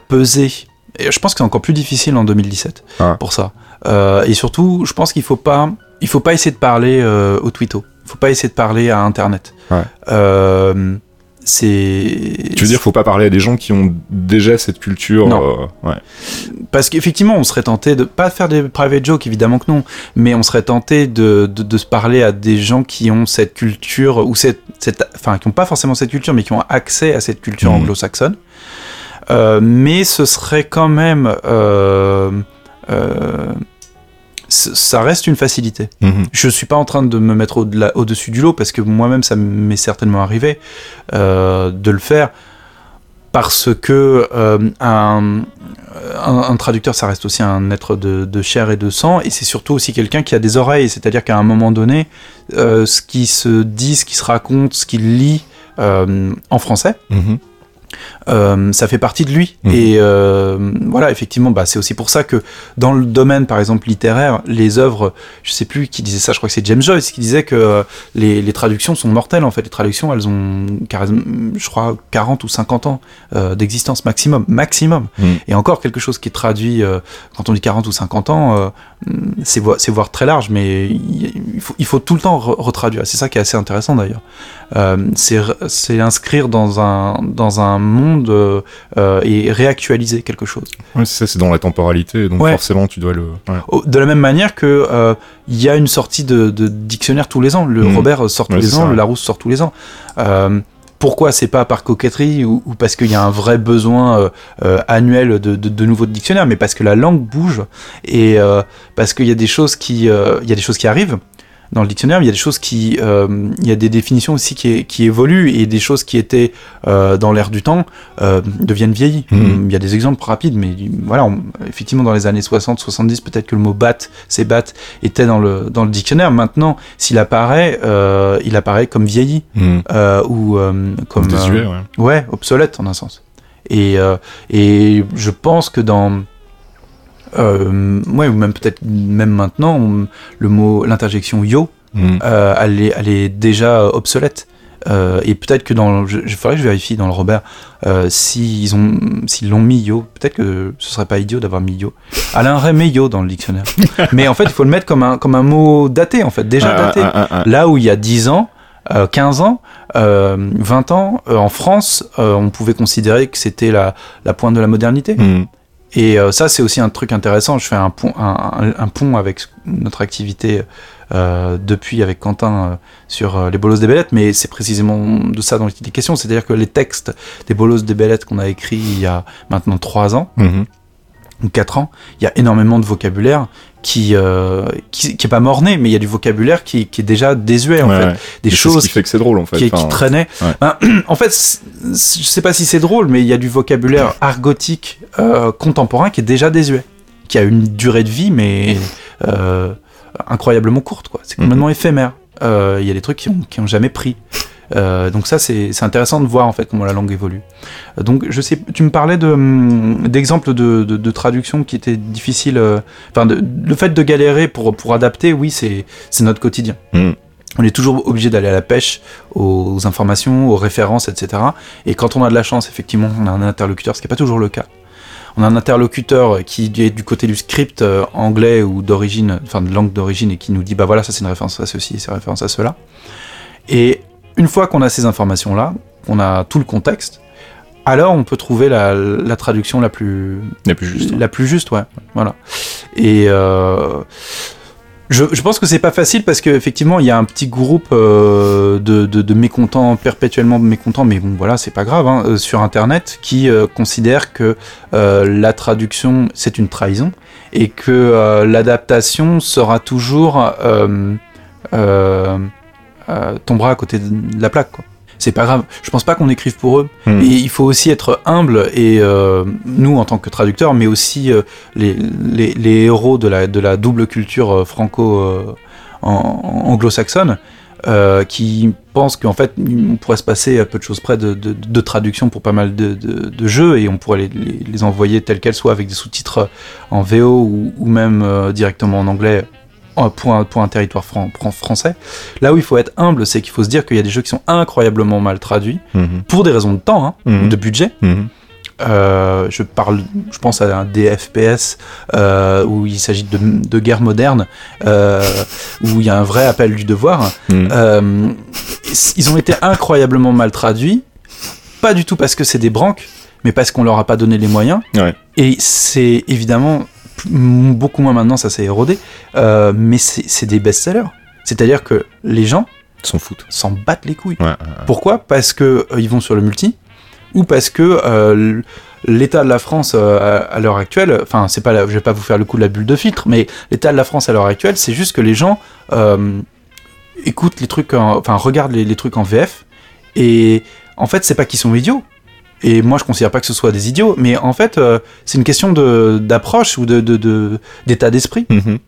peser. Et je pense que c'est encore plus difficile en 2017 Ah. pour ça. Euh, et surtout, je pense qu'il faut pas il faut pas essayer de parler euh, au twitto. Il faut pas essayer de parler à Internet. Ouais. Euh, c'est Tu veux dire, faut pas parler à des gens qui ont déjà cette culture. Non. euh, ouais. Parce qu'effectivement, on serait tenté de pas faire des private jokes, évidemment que non, mais on serait tenté de, de, de se parler à des gens qui ont cette culture ou cette, cette enfin qui n'ont pas forcément cette culture, mais qui ont accès à cette culture Mhm. anglo-saxonne. Euh, mais ce serait quand même, euh, euh, ça reste une facilité. Mhm. Je suis pas en train de me mettre au-dessus du lot parce que moi-même ça m'est certainement arrivé euh, de le faire parce que euh, un, un, un traducteur ça reste aussi un être de, de chair et de sang et c'est surtout aussi quelqu'un qui a des oreilles c'est-à-dire qu'à un moment donné euh, ce qui se dit, ce qui se raconte, ce qu'il lit en français Mhm. Euh, ça fait partie de lui. Mhm. Et euh, voilà, effectivement, bah, c'est aussi pour ça que dans le domaine, par exemple, littéraire, les œuvres, je sais plus qui disait ça, je crois que c'est James Joyce qui disait que euh, les, les traductions sont mortelles, en fait. Les traductions, elles ont, je crois, 40 ou 50 ans euh, d'existence maximum. Maximum. Mhm. Et encore quelque chose qui est traduit, euh, quand on dit 40 ou 50 ans, c'est vo- voir très large, mais il faut, il faut tout le temps re- retraduire. C'est ça qui est assez intéressant d'ailleurs. C'est inscrire dans un, dans un monde euh, euh, et réactualiser quelque chose. C'est ça, c'est dans la temporalité, donc Ouais. forcément tu dois le. ouais. De la même manière que euh, il y a une sortie de, de dictionnaire tous les ans. Le Mhm. Robert sort tous Ouais, les ans, ça, le. Larousse sort tous les ans. Euh, pourquoi c'est pas par coquetterie ou, ou parce qu'il y a un vrai besoin euh, euh, annuel de, de, de nouveaux dictionnaires, mais parce que la langue bouge et euh, parce qu'il y a des choses qui, il y a des choses qui arrivent dans le dictionnaire, mais il y a des choses qui, euh, il y a des définitions aussi qui, qui évoluent et des choses qui étaient euh, dans l'air du temps euh, deviennent vieillies. Mhm. Il y a des exemples rapides, mais voilà, on- effectivement dans les années 60, 70, peut-être que le mot bat, c'est bat, était dans le dans le dictionnaire. Maintenant, s'il apparaît, il apparaît comme vieilli Mhm. ou comme Désuet, ouais. Ouais, obsolète en un sens. Et, et je pense que dans Euh, ouais, ou même peut-être même maintenant, on- le mot, l'interjection yo, Mm. euh, elle, est, elle est déjà obsolète. Euh, et peut-être que dans, le- je, il faudrait que je vérifie dans le Robert euh, s'ils ont, s'ils l'ont mis yo. Peut-être que ce serait pas idiot d'avoir mis yo. Alain met yo dans le dictionnaire. Mais en fait, il faut le mettre comme un, comme un mot daté en fait, déjà daté. ah, ah, ah. Là où il y a 10 ans, euh, 15 ans, euh, 20 ans, euh, en France, euh, on pouvait considérer que c'était la, la pointe de la modernité. Mm. Et euh, ça, c'est aussi un truc intéressant. Je fais un pont, avec notre activité euh, depuis avec Quentin euh, sur les bolos des bellettes, mais c'est précisément de ça dont il est question. C'est-à-dire que les textes des bolos des bellettes qu'on a écrits il y a maintenant 3 ans Mhm. Ou 4 ans, il y a énormément de vocabulaire qui, euh, qui, qui est pas morné, mais il y a du vocabulaire qui, qui est déjà désuet en Ouais, fait. ouais. Des choses ce qui fait que c'est drôle en fait. qui, ouais. Ben, en fait, je sais pas si c'est drôle, mais il y a du vocabulaire argotique euh, contemporain qui est déjà désuet, qui a une durée de vie, mais euh, incroyablement courte. quoi. C'est complètement éphémère. Euh, Il y a des trucs qui ont, qui ont jamais pris. Euh, donc ça, c'est intéressant de voir en fait comment la langue évolue. Donc je sais, tu me parlais hum, d'exemples de, de, de traduction qui étaient difficiles. euh, Enfin, le fait de galérer pour pour adapter, oui, c'est notre quotidien. Mm. On est toujours obligé d'aller à la pêche aux, aux informations, aux références, etc. Et quand on a de la chance, effectivement, on a un interlocuteur, ce qui n'est pas toujours le cas. On a un interlocuteur qui est du côté du script euh, anglais ou d'origine, enfin de langue d'origine, et qui nous dit bah voilà, ça c'est une référence à ceci, c'est une référence à cela. Et une fois qu'on a ces informations-là, qu'on a tout le contexte, alors on peut trouver la, la traduction la plus, Il y a plus juste. la plus juste, ouais. Voilà. Et euh, je, je pense que c'est pas facile parce qu'effectivement, il y a un petit groupe euh, de, de, de mécontents, perpétuellement mécontents, mais bon, voilà, c'est pas grave, hein, euh, sur Internet, qui euh, considèrent que la traduction, c'est une trahison et que l'adaptation sera toujours. Euh, tombera à côté de la plaque, quoi. C'est pas grave. Je pense pas qu'on écrive pour eux. Mm. Et il faut aussi être humble, et euh, nous en tant que traducteurs, mais aussi euh, les, les, les héros de la, de la double culture franco anglo-saxonne, euh, qui pensent qu'en fait, on pourrait se passer à peu de choses près de, de, de traduction pour pas mal de, de, jeux, et on pourrait les, les, les envoyer tels quels, soit avec des sous-titres en VO ou, ou même euh, directement en anglais pour un, pour un territoire fran- fran- français. Là où il faut être humble, c'est qu'il faut se dire qu'il y a des jeux qui sont incroyablement mal traduits, Mhm. pour des raisons de temps, hein, Mhm. de budget. Mhm. Euh, je parle, je pense à un DFPS euh, où il s'agit de, de guerre moderne, euh, où il y a un vrai appel du devoir. Euh, ils ont été incroyablement mal traduits, pas du tout parce que c'est des branques, mais parce qu'on leur a pas donné les moyens. Ouais. Et c'est évidemment beaucoup moins maintenant, ça s'est érodé, euh, mais c'est des best-sellers. C'est-à-dire que les gens s'en foutent. s'en battent les couilles. Ouais, ouais, Pourquoi? Parce que euh, ils vont sur le multi ou parce que euh, l'état de la France euh, à, à l'heure actuelle, enfin c'est pas, la- je vais pas vous faire le coup de la bulle de filtre, mais l'état de la France à l'heure actuelle, c'est juste que les gens euh, écoutent les trucs, en- enfin regardent les, les trucs en VF et en fait c'est pas qu'ils sont idiots. Et moi je considère pas que ce soit des idiots, mais en fait euh, c'est une question de d'approche ou de de- de- d'état d'esprit Mhm.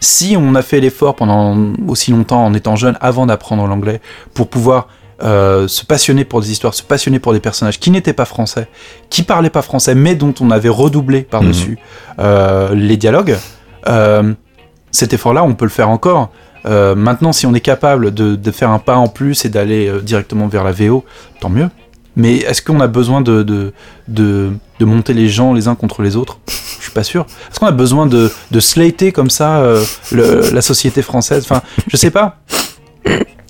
si on a fait l'effort pendant aussi longtemps en étant jeune avant d'apprendre l'anglais pour pouvoir euh, se passionner pour des histoires, se passionner pour des personnages qui n'étaient pas français, qui parlaient pas français, mais dont on avait redoublé par-dessus euh, les dialogues, cet effort-là, on peut le faire encore. Maintenant, si on est capable de, de faire un pas en plus et d'aller directement vers la VO, tant mieux. Mais est-ce qu'on a besoin de, de, de, de monter les gens les uns contre les autres? Je suis pas sûr. Est-ce qu'on a besoin de, de slater comme ça euh, le- la société française? Enfin, je sais pas.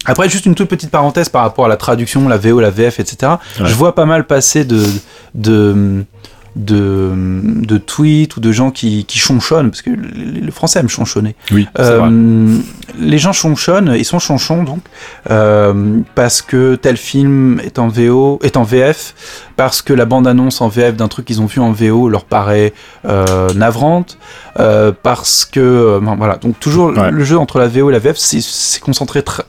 Après, juste une toute petite parenthèse par rapport à la traduction, la VO, la VF, etc. Ouais. Je vois pas mal passer de, de, de, de tweets ou de gens qui, qui chonchonnent, parce que les Français aiment chonchonner. Oui. Euh, les gens chonchonnent, ils sont chonchons donc, euh, parce que tel film est en VO, est en VF, parce que la bande-annonce en VF d'un truc qu'ils ont vu en VO leur paraît euh, navrante, euh, parce que bon, voilà. Donc toujours Ouais. le jeu entre la VO et la VF, c'est- c'est concentré tr-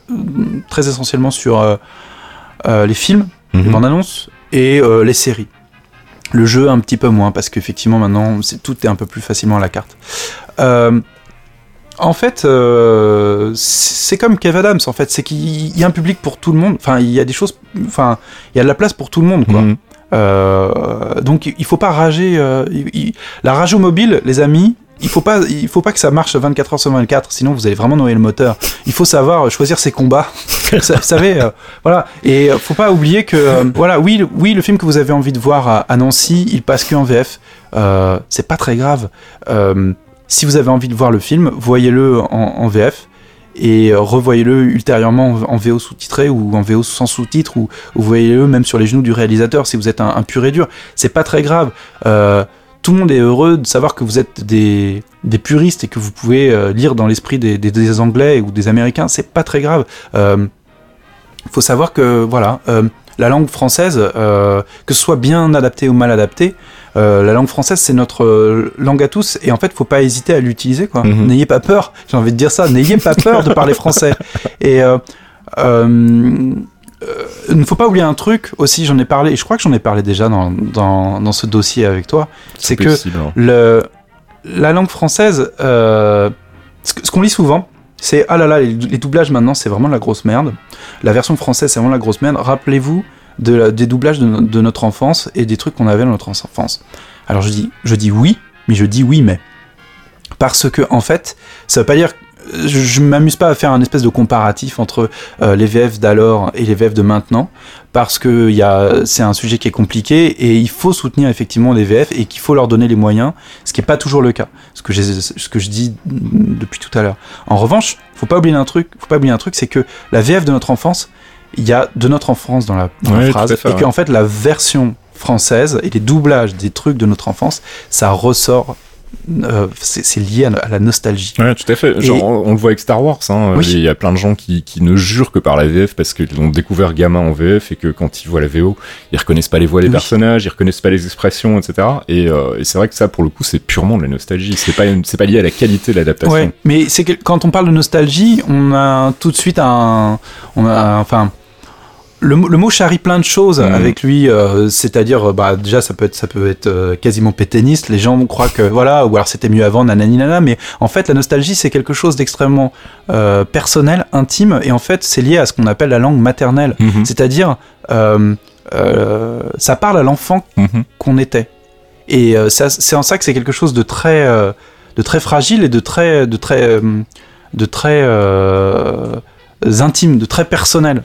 très essentiellement sur les films, les Mhm. bandes annonces et euh, les séries. Le jeu un petit peu moins parce qu'effectivement maintenant c'est tout est un peu plus facilement à la carte. Euh, en fait, euh, c'est comme Kev Adams. En fait, c'est qu'il y a un public pour tout le monde. Enfin, il y a des choses. Enfin, il y a de la place pour tout le monde, quoi. Mhm. Euh, donc il faut pas rager. il- il- la rage au mobile, les amis. Il faut pas, il faut pas que ça marche 24 heures sur 24, sinon vous allez vraiment noyer le moteur. Il faut savoir choisir ses combats. vous sa- vous savez, euh, voilà. Et euh, faut pas oublier que, euh, voilà, oui, le, oui, le film que vous avez envie de voir à, à Nancy, il passe que en VF. Euh, c'est pas très grave. Euh, si vous avez envie de voir le film, voyez-le en, en VF et euh, revoyez-le ultérieurement en, VO sous-titré ou en VO sans sous-titres ou, ou voyez-le même sur les genoux du réalisateur si vous êtes un, un pur et dur. C'est pas très grave. Euh, tout le monde est heureux de savoir que vous êtes des, des puristes et que vous pouvez euh, lire dans l'esprit des, des, des Anglais ou des Américains. C'est pas très grave. Euh, faut savoir que voilà, euh, la langue française, euh, que ce soit bien adapté ou mal adapté, euh, la langue française c'est notre langue à tous et en fait faut pas hésiter à l'utiliser quoi. Mhm. N'ayez pas peur, j'ai envie de dire ça, n'ayez pas peur de parler français. Et euh, euh, il ne faut pas oublier un truc aussi, j'en ai parlé, et je crois que j'en ai parlé déjà dans, dans, dans ce dossier avec toi, c'est que hein. le, la langue française, euh, ce, qu'on lit souvent, c'est ah là là, les, les doublages maintenant, c'est vraiment la grosse merde. La version française, c'est vraiment la grosse merde. Rappelez-vous de la- des doublages de notre enfance et des trucs qu'on avait dans notre enfance. Alors je dis, je dis oui, mais je dis oui, mais. Parce que, en fait, ça veut pas dire. Je, m'amuse pas à faire un espèce de comparatif entre euh, les VF d'alors et les VF de maintenant, parce que il y a- c'est un sujet qui est compliqué et il faut soutenir effectivement les VF et qu'il faut leur donner les moyens, ce qui n'est pas toujours le cas, ce que, j'ai- ce que je dis depuis tout à l'heure. En revanche, faut pas oublier un truc, faut pas oublier un truc, c'est que la VF de notre enfance, il y a de notre enfance dans la, dans la Ouais, tout phrase, fait, et ouais. qu'en fait la version française et les doublages des trucs de notre enfance, ça ressort, euh, c'est lié à, à la nostalgie. Ouais, tout à fait. Et- Genre, on on le voit avec Star Wars. Hein. Oui. Il y a plein de gens qui, qui ne jurent que par la VF parce qu'ils l'ont découvert gamin en VF et que quand ils voient la VO, ils reconnaissent pas les voix des Oui. personnages, ils reconnaissent pas les expressions, etc. Et, euh, et c'est vrai que ça, pour le coup, c'est purement de la nostalgie. C'est pas, c'est pas lié à la qualité de l'adaptation. Ouais, mais c'est que quand on parle de nostalgie, on a tout de suite un, on a, enfin, le, mot- le mot charrie plein de choses Mhm. avec lui, euh, c'est-à-dire, euh, bah, déjà, ça peut être, ça peut être euh, quasiment pétainiste. Les gens croient que, voilà, ou alors c'était mieux avant, nanani nana, mais en fait, la nostalgie, c'est quelque chose d'extrêmement euh, personnel, intime, et en fait, c'est lié à ce qu'on appelle la langue maternelle. Mhm. C'est-à-dire, ça parle à l'enfant Mhm. qu'on était. Et c'est en ça que c'est quelque chose de très, de très fragile et de très, de très, de très intime, de très personnel.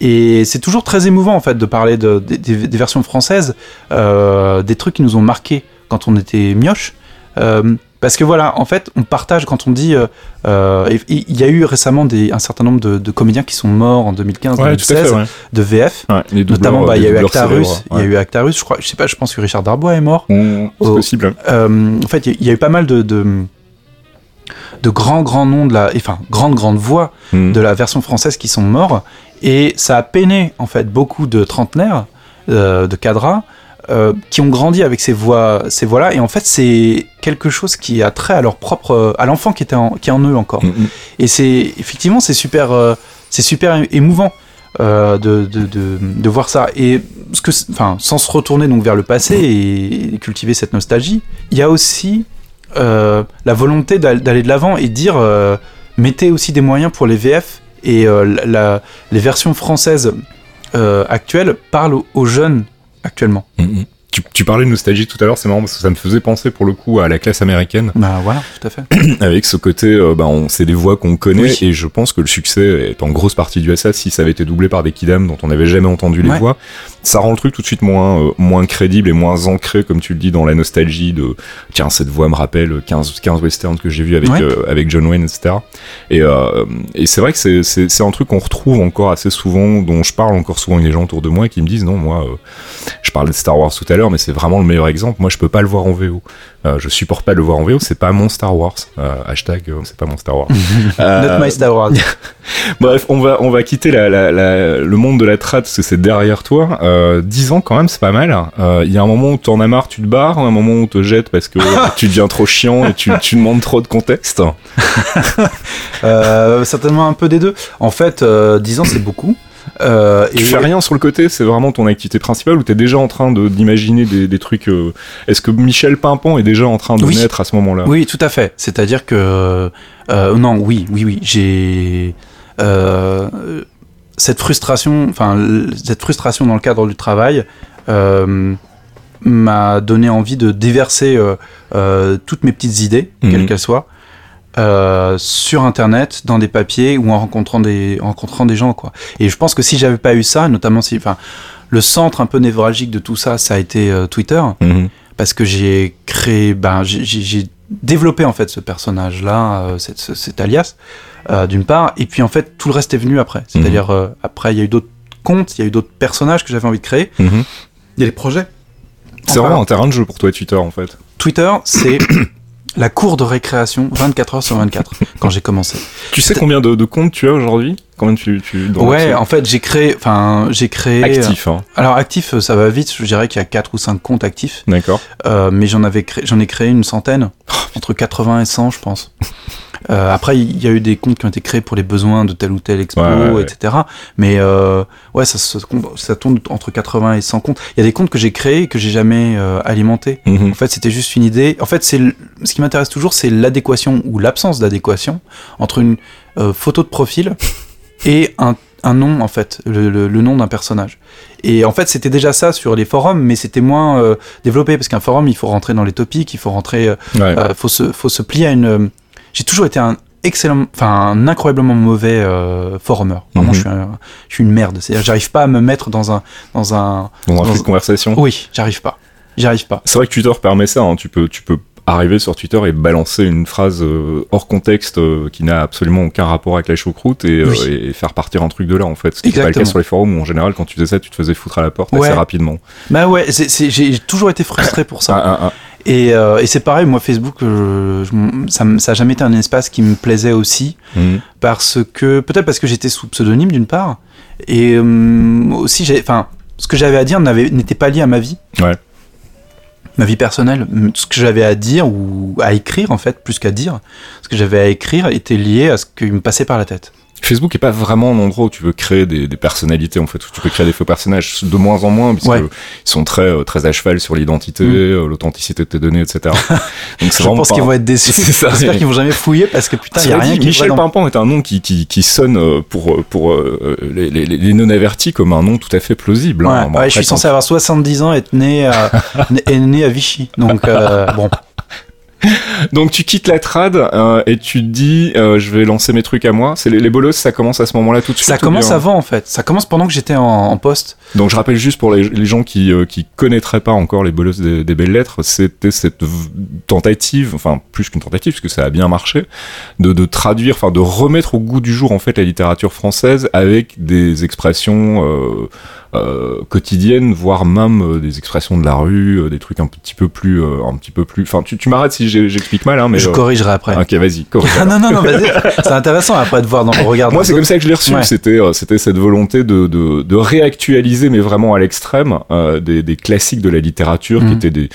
Et c'est toujours très émouvant en fait de parler de, des- versions françaises, euh, des trucs qui nous ont marqués quand on était mioche. Euh, parce que voilà, en fait, on partage quand on dit. euh, euh, Il y a eu récemment des, un certain nombre de, de comédiens qui sont morts en 2015, Ouais, tout à 2016 fait, ouais. de VF. Ouais, les doubleurs, Notamment, bah, il y a eu Actarus, il y a eu Actarus, je crois, je sais pas, je pense que Richard Darbois est mort. ouais. C'est Oh. possible. Euh, en fait, il y, a- il y a eu pas mal de, de, de grands, grands noms de la, enfin, grandes, grandes voix Mhm. de la version française qui sont morts. Et ça a peiné, en fait, beaucoup de trentenaires, euh, de cadras, euh, qui ont grandi avec ces voix, ces voix-là. Et en fait, c'est quelque chose qui a trait à leur propre, à l'enfant qui était en, qui est en eux encore. Mhm. Et c'est effectivement c'est super euh, c'est super émouvant euh, de, de, de, de voir ça. Et ce que enfin sans se retourner donc vers le passé et, et cultiver cette nostalgie, il y a aussi euh, la volonté d'al- d'aller de l'avant et dire euh, mettez aussi des moyens pour les VF et euh, la, la- les versions françaises actuelles parlent aux, jeunes actuellement. Mhm. Tu, tu parlais de nostalgie tout à l'heure, c'est marrant parce que ça me faisait penser pour le coup à la classe américaine. Bah voilà, tout à fait. avec ce côté, euh, bah, on, c'est des voix qu'on connaît Oui. et je pense que le succès est en grosse partie dû à ça. Si ça avait été doublé par des kidam dont on n'avait jamais entendu les Ouais. voix, ça rend le truc tout de suite moins euh, moins crédible et moins ancré, comme tu le dis, dans la nostalgie de tiens cette voix me rappelle 15 15 westerns que j'ai vu avec Ouais. euh, avec John Wayne, etc. Et euh, et c'est vrai que c'est un truc qu'on retrouve encore assez souvent, dont je parle encore souvent avec des gens autour de moi qui me disent non moi euh, je parlais de Star Wars tout à l'heure, mais c'est vraiment le meilleur exemple. Moi, je peux pas le voir en VO. Euh, je supporte pas de le voir en VO. C'est pas mon Star Wars. Euh, hashtag, c'est pas mon Star Wars. Not my Star Wars. Bref, on va on va quitter la, la- la- le monde de la trad parce que c'est derrière toi. Euh, 10 ans quand même, c'est pas mal. Euh, Il y a un moment où t'en as marre, tu te barres, un moment où te jettes parce que tu deviens trop chiant et tu, tu demandes trop de contexte. Euh, certainement un peu des deux. En fait, euh, 10 ans c'est beaucoup. Euh, Tu et- fais rien sur le côté, c'est vraiment ton activité principale ou t'es déjà en train de d'imaginer des, des trucs. euh, Est-ce que Michel Pimpon est déjà en train de Oui. naître à ce moment-là? Oui, tout à fait. C'est-à-dire que euh, non, oui, oui, oui, j'ai euh, cette frustration, enfin cette frustration dans le cadre du travail. euh, m'a donné envie de déverser euh, euh, toutes mes petites idées, Mhm. quelles qu'elles soient, euh, sur Internet, dans des papiers ou en rencontrant des, en rencontrant des gens. Quoi. Et je pense que si j'avais pas eu ça, notamment si, enfin, le centre un peu névralgique de tout ça, ça a été euh, Twitter, Mhm. parce que j'ai créé, ben, j'ai- développé en fait ce personnage-là, euh, cet, ce- cet alias, euh, d'une part, et puis en fait tout le reste est venu après. C'est-à-dire euh, après il y a eu d'autres comptes, il y a eu d'autres personnages que j'avais envie de créer, Mhm. il y a les projets. C'est Enfin, vraiment un terrain de jeu pour toi, Twitter, en fait. Twitter, c'est la cour de récréation 24 heures sur 24 quand j'ai commencé. Tu sais combien de, de comptes tu as aujourd'hui? Combien tu, tu ouais, en fait, j'ai créé enfin, j'ai créé actif, hein. Alors actif, ça va vite, je dirais qu'il y a 4 ou 5 comptes actifs, D'accord. mais j'en avais créé j'en ai créé une centaine, entre 80 et 100 je pense. Euh, après, il y a eu des comptes qui ont été créés pour les besoins de telle ou telle expo, Ouais, ouais, ouais. etc. Mais euh, ouais, ça, compte- ça tourne entre 80 et 100 comptes. Il y a des comptes que j'ai créés et que j'ai jamais euh, alimentés. Mhm. En fait, c'était juste une idée. En fait, c'est ce qui m'intéresse toujours, c'est l'adéquation ou l'absence d'adéquation entre une euh, photo de profil et un, un nom, en fait, le, le- le nom d'un personnage. Et en fait, c'était déjà ça sur les forums, mais c'était moins euh, développé parce qu'un forum, il faut rentrer dans les topics, il faut rentrer, euh, Ouais. euh, faut se, faut se plier à une. euh, J'ai toujours été un excellent, enfin un incroyablement mauvais forumeur. Vraiment, Mhm. je suis, un- je suis une merde. C'est-à-dire, j'arrive pas à me mettre dans un, dans un. dans un dans- flux de conversation. Oui, j'arrive pas. J'y arrive pas. C'est vrai que Twitter permet ça. hein. Tu peux, tu peux arriver sur Twitter et balancer une phrase euh, hors contexte euh, qui n'a absolument aucun rapport avec la choucroute et, euh, et faire partir un truc de là en fait. Ce qui n'est pas le cas sur les forums où en général quand tu faisais ça tu te faisais foutre à la porte Ouais. assez rapidement. Bah ouais, j'ai toujours été frustré pour ça. Ah, ah, ah. Et, et c'est pareil, moi Facebook, je- ça, m- ça a jamais été un espace qui me plaisait aussi, Mhm. parce que peut-être parce que j'étais sous pseudonyme d'une part, et euh, aussi, j'ai- enfin, ce que j'avais à dire n'était pas lié à ma vie, Ouais. Ma vie personnelle. Ce que j'avais à dire ou à écrire en fait, plus qu'à dire, ce que j'avais à écrire était lié à ce qui me passait par la tête. Facebook est pas vraiment un endroit où tu veux créer des, des personnalités en fait, où tu peux créer des faux personnages de moins en moins puisque Ouais. ils sont très euh, très à cheval sur l'identité, Mm. euh, l'authenticité de tes données, etc. Donc Je pense pas- qu'ils vont être déçus. J'espère qu'ils vont jamais fouiller parce que putain, il y a rien dit, qui Michel Pimpon est un nom qui, qui, qui sonne euh, pour, pour euh, les, les, les non-avertis comme un nom tout à fait plausible. Ouais, hein. Bon, ouais, après, je suis censé avoir 70 ans et être né à, né- né à Vichy. Donc, euh, bon. Donc tu quittes la trad euh, et tu te dis euh, je vais lancer mes trucs à moi. C'est les, les bolos, ça commence à ce moment-là tout de suite. Ça commence avant, en fait. Ça commence pendant que j'étais en, en poste. Donc je rappelle juste pour les, les gens qui euh, qui connaîtraient pas encore les bolos des, des belles lettres, c'était cette tentative, enfin plus qu'une tentative parce que ça a bien marché, de, de traduire, enfin de remettre au goût du jour en fait la littérature française avec des expressions euh, quotidiennes, voire même euh, des expressions de la rue, euh, des trucs un petit peu plus, euh, un petit peu plus. Enfin tu, tu m'arrêtes si j'explique mal, hein, mais je corrigerai après. Ok, vas-y, corrige. Ah non, non, non, vas-y. C'est intéressant après de voir dans le regard. Moi, c'est comme ça que je l'ai reçu. Ouais. C'était, c'était cette volonté de, de, de réactualiser, mais vraiment à l'extrême, des, des classiques de la littérature, qui Mhm. étaient des,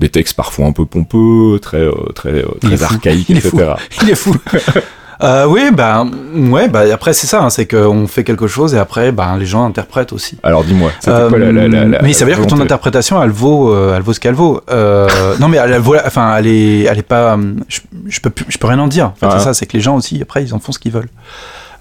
des textes parfois un peu pompeux, très, très, Il très fou. archaïques, Il est etc. fou. Il est fou. Euh, oui, bah, ouais, bah, après, c'est ça, hein, c'est qu'on fait quelque chose et après, bah, les gens interprètent aussi. Alors, dis-moi, Euh, quoi la, la, la, la mais ça veut dire que ton interprétation, elle vaut, euh, elle vaut ce qu'elle vaut. Euh, non, mais elle, elle vaut, enfin, elle est, elle est pas. euh, Je, je peux, plus- je peux rien en dire. En fait, Ah. c'est ça, c'est que les gens aussi, après, ils en font ce qu'ils veulent.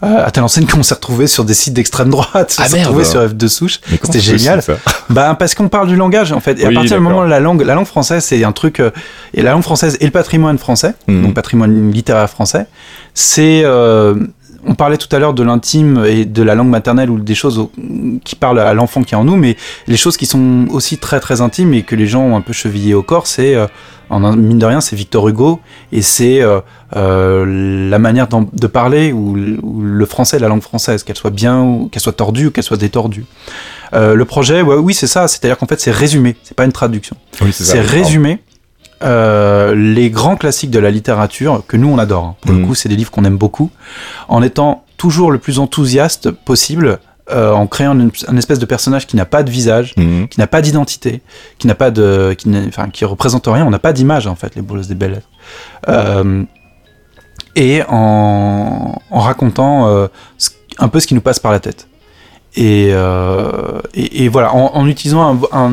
Euh, à telle enseigne qu'on s'est retrouvé sur des sites d'extrême droite, on Ah, s'est retrouvé sur F2 souche. C'était génial. Bah parce qu'on parle du langage en fait. Et à partir du moment où la langue, la langue française, c'est un truc euh, et la langue française et le patrimoine français, Mhm. donc patrimoine littéraire français, c'est euh, on parlait tout à l'heure de l'intime et de la langue maternelle ou des choses au- qui parlent à l'enfant qui est en nous, mais les choses qui sont aussi très très intimes et que les gens ont un peu chevillé au corps, c'est euh, en mine de rien, c'est Victor Hugo et c'est euh, euh, la manière de parler ou, ou le français, la langue française, qu'elle soit bien ou qu'elle soit tordue ou qu'elle soit détordue. Euh, le projet, ouais, oui, c'est ça. C'est-à-dire qu'en fait, c'est résumé. C'est pas une traduction. Oui. C'est résumé euh, les grands classiques de la littérature que nous on adore. hein. Pour le coup, c'est des livres qu'on aime beaucoup, en étant toujours le plus enthousiaste possible, euh, en créant une- un espèce de personnage qui n'a pas de visage, Mhm. qui n'a pas d'identité, qui n'a pas de, qui, enfin, qui représente rien. On n'a pas d'image en fait, les boules des belles. Euh, et en, en racontant un peu ce qui nous passe par la tête. Et, euh, et, et, voilà, en, en utilisant un, un,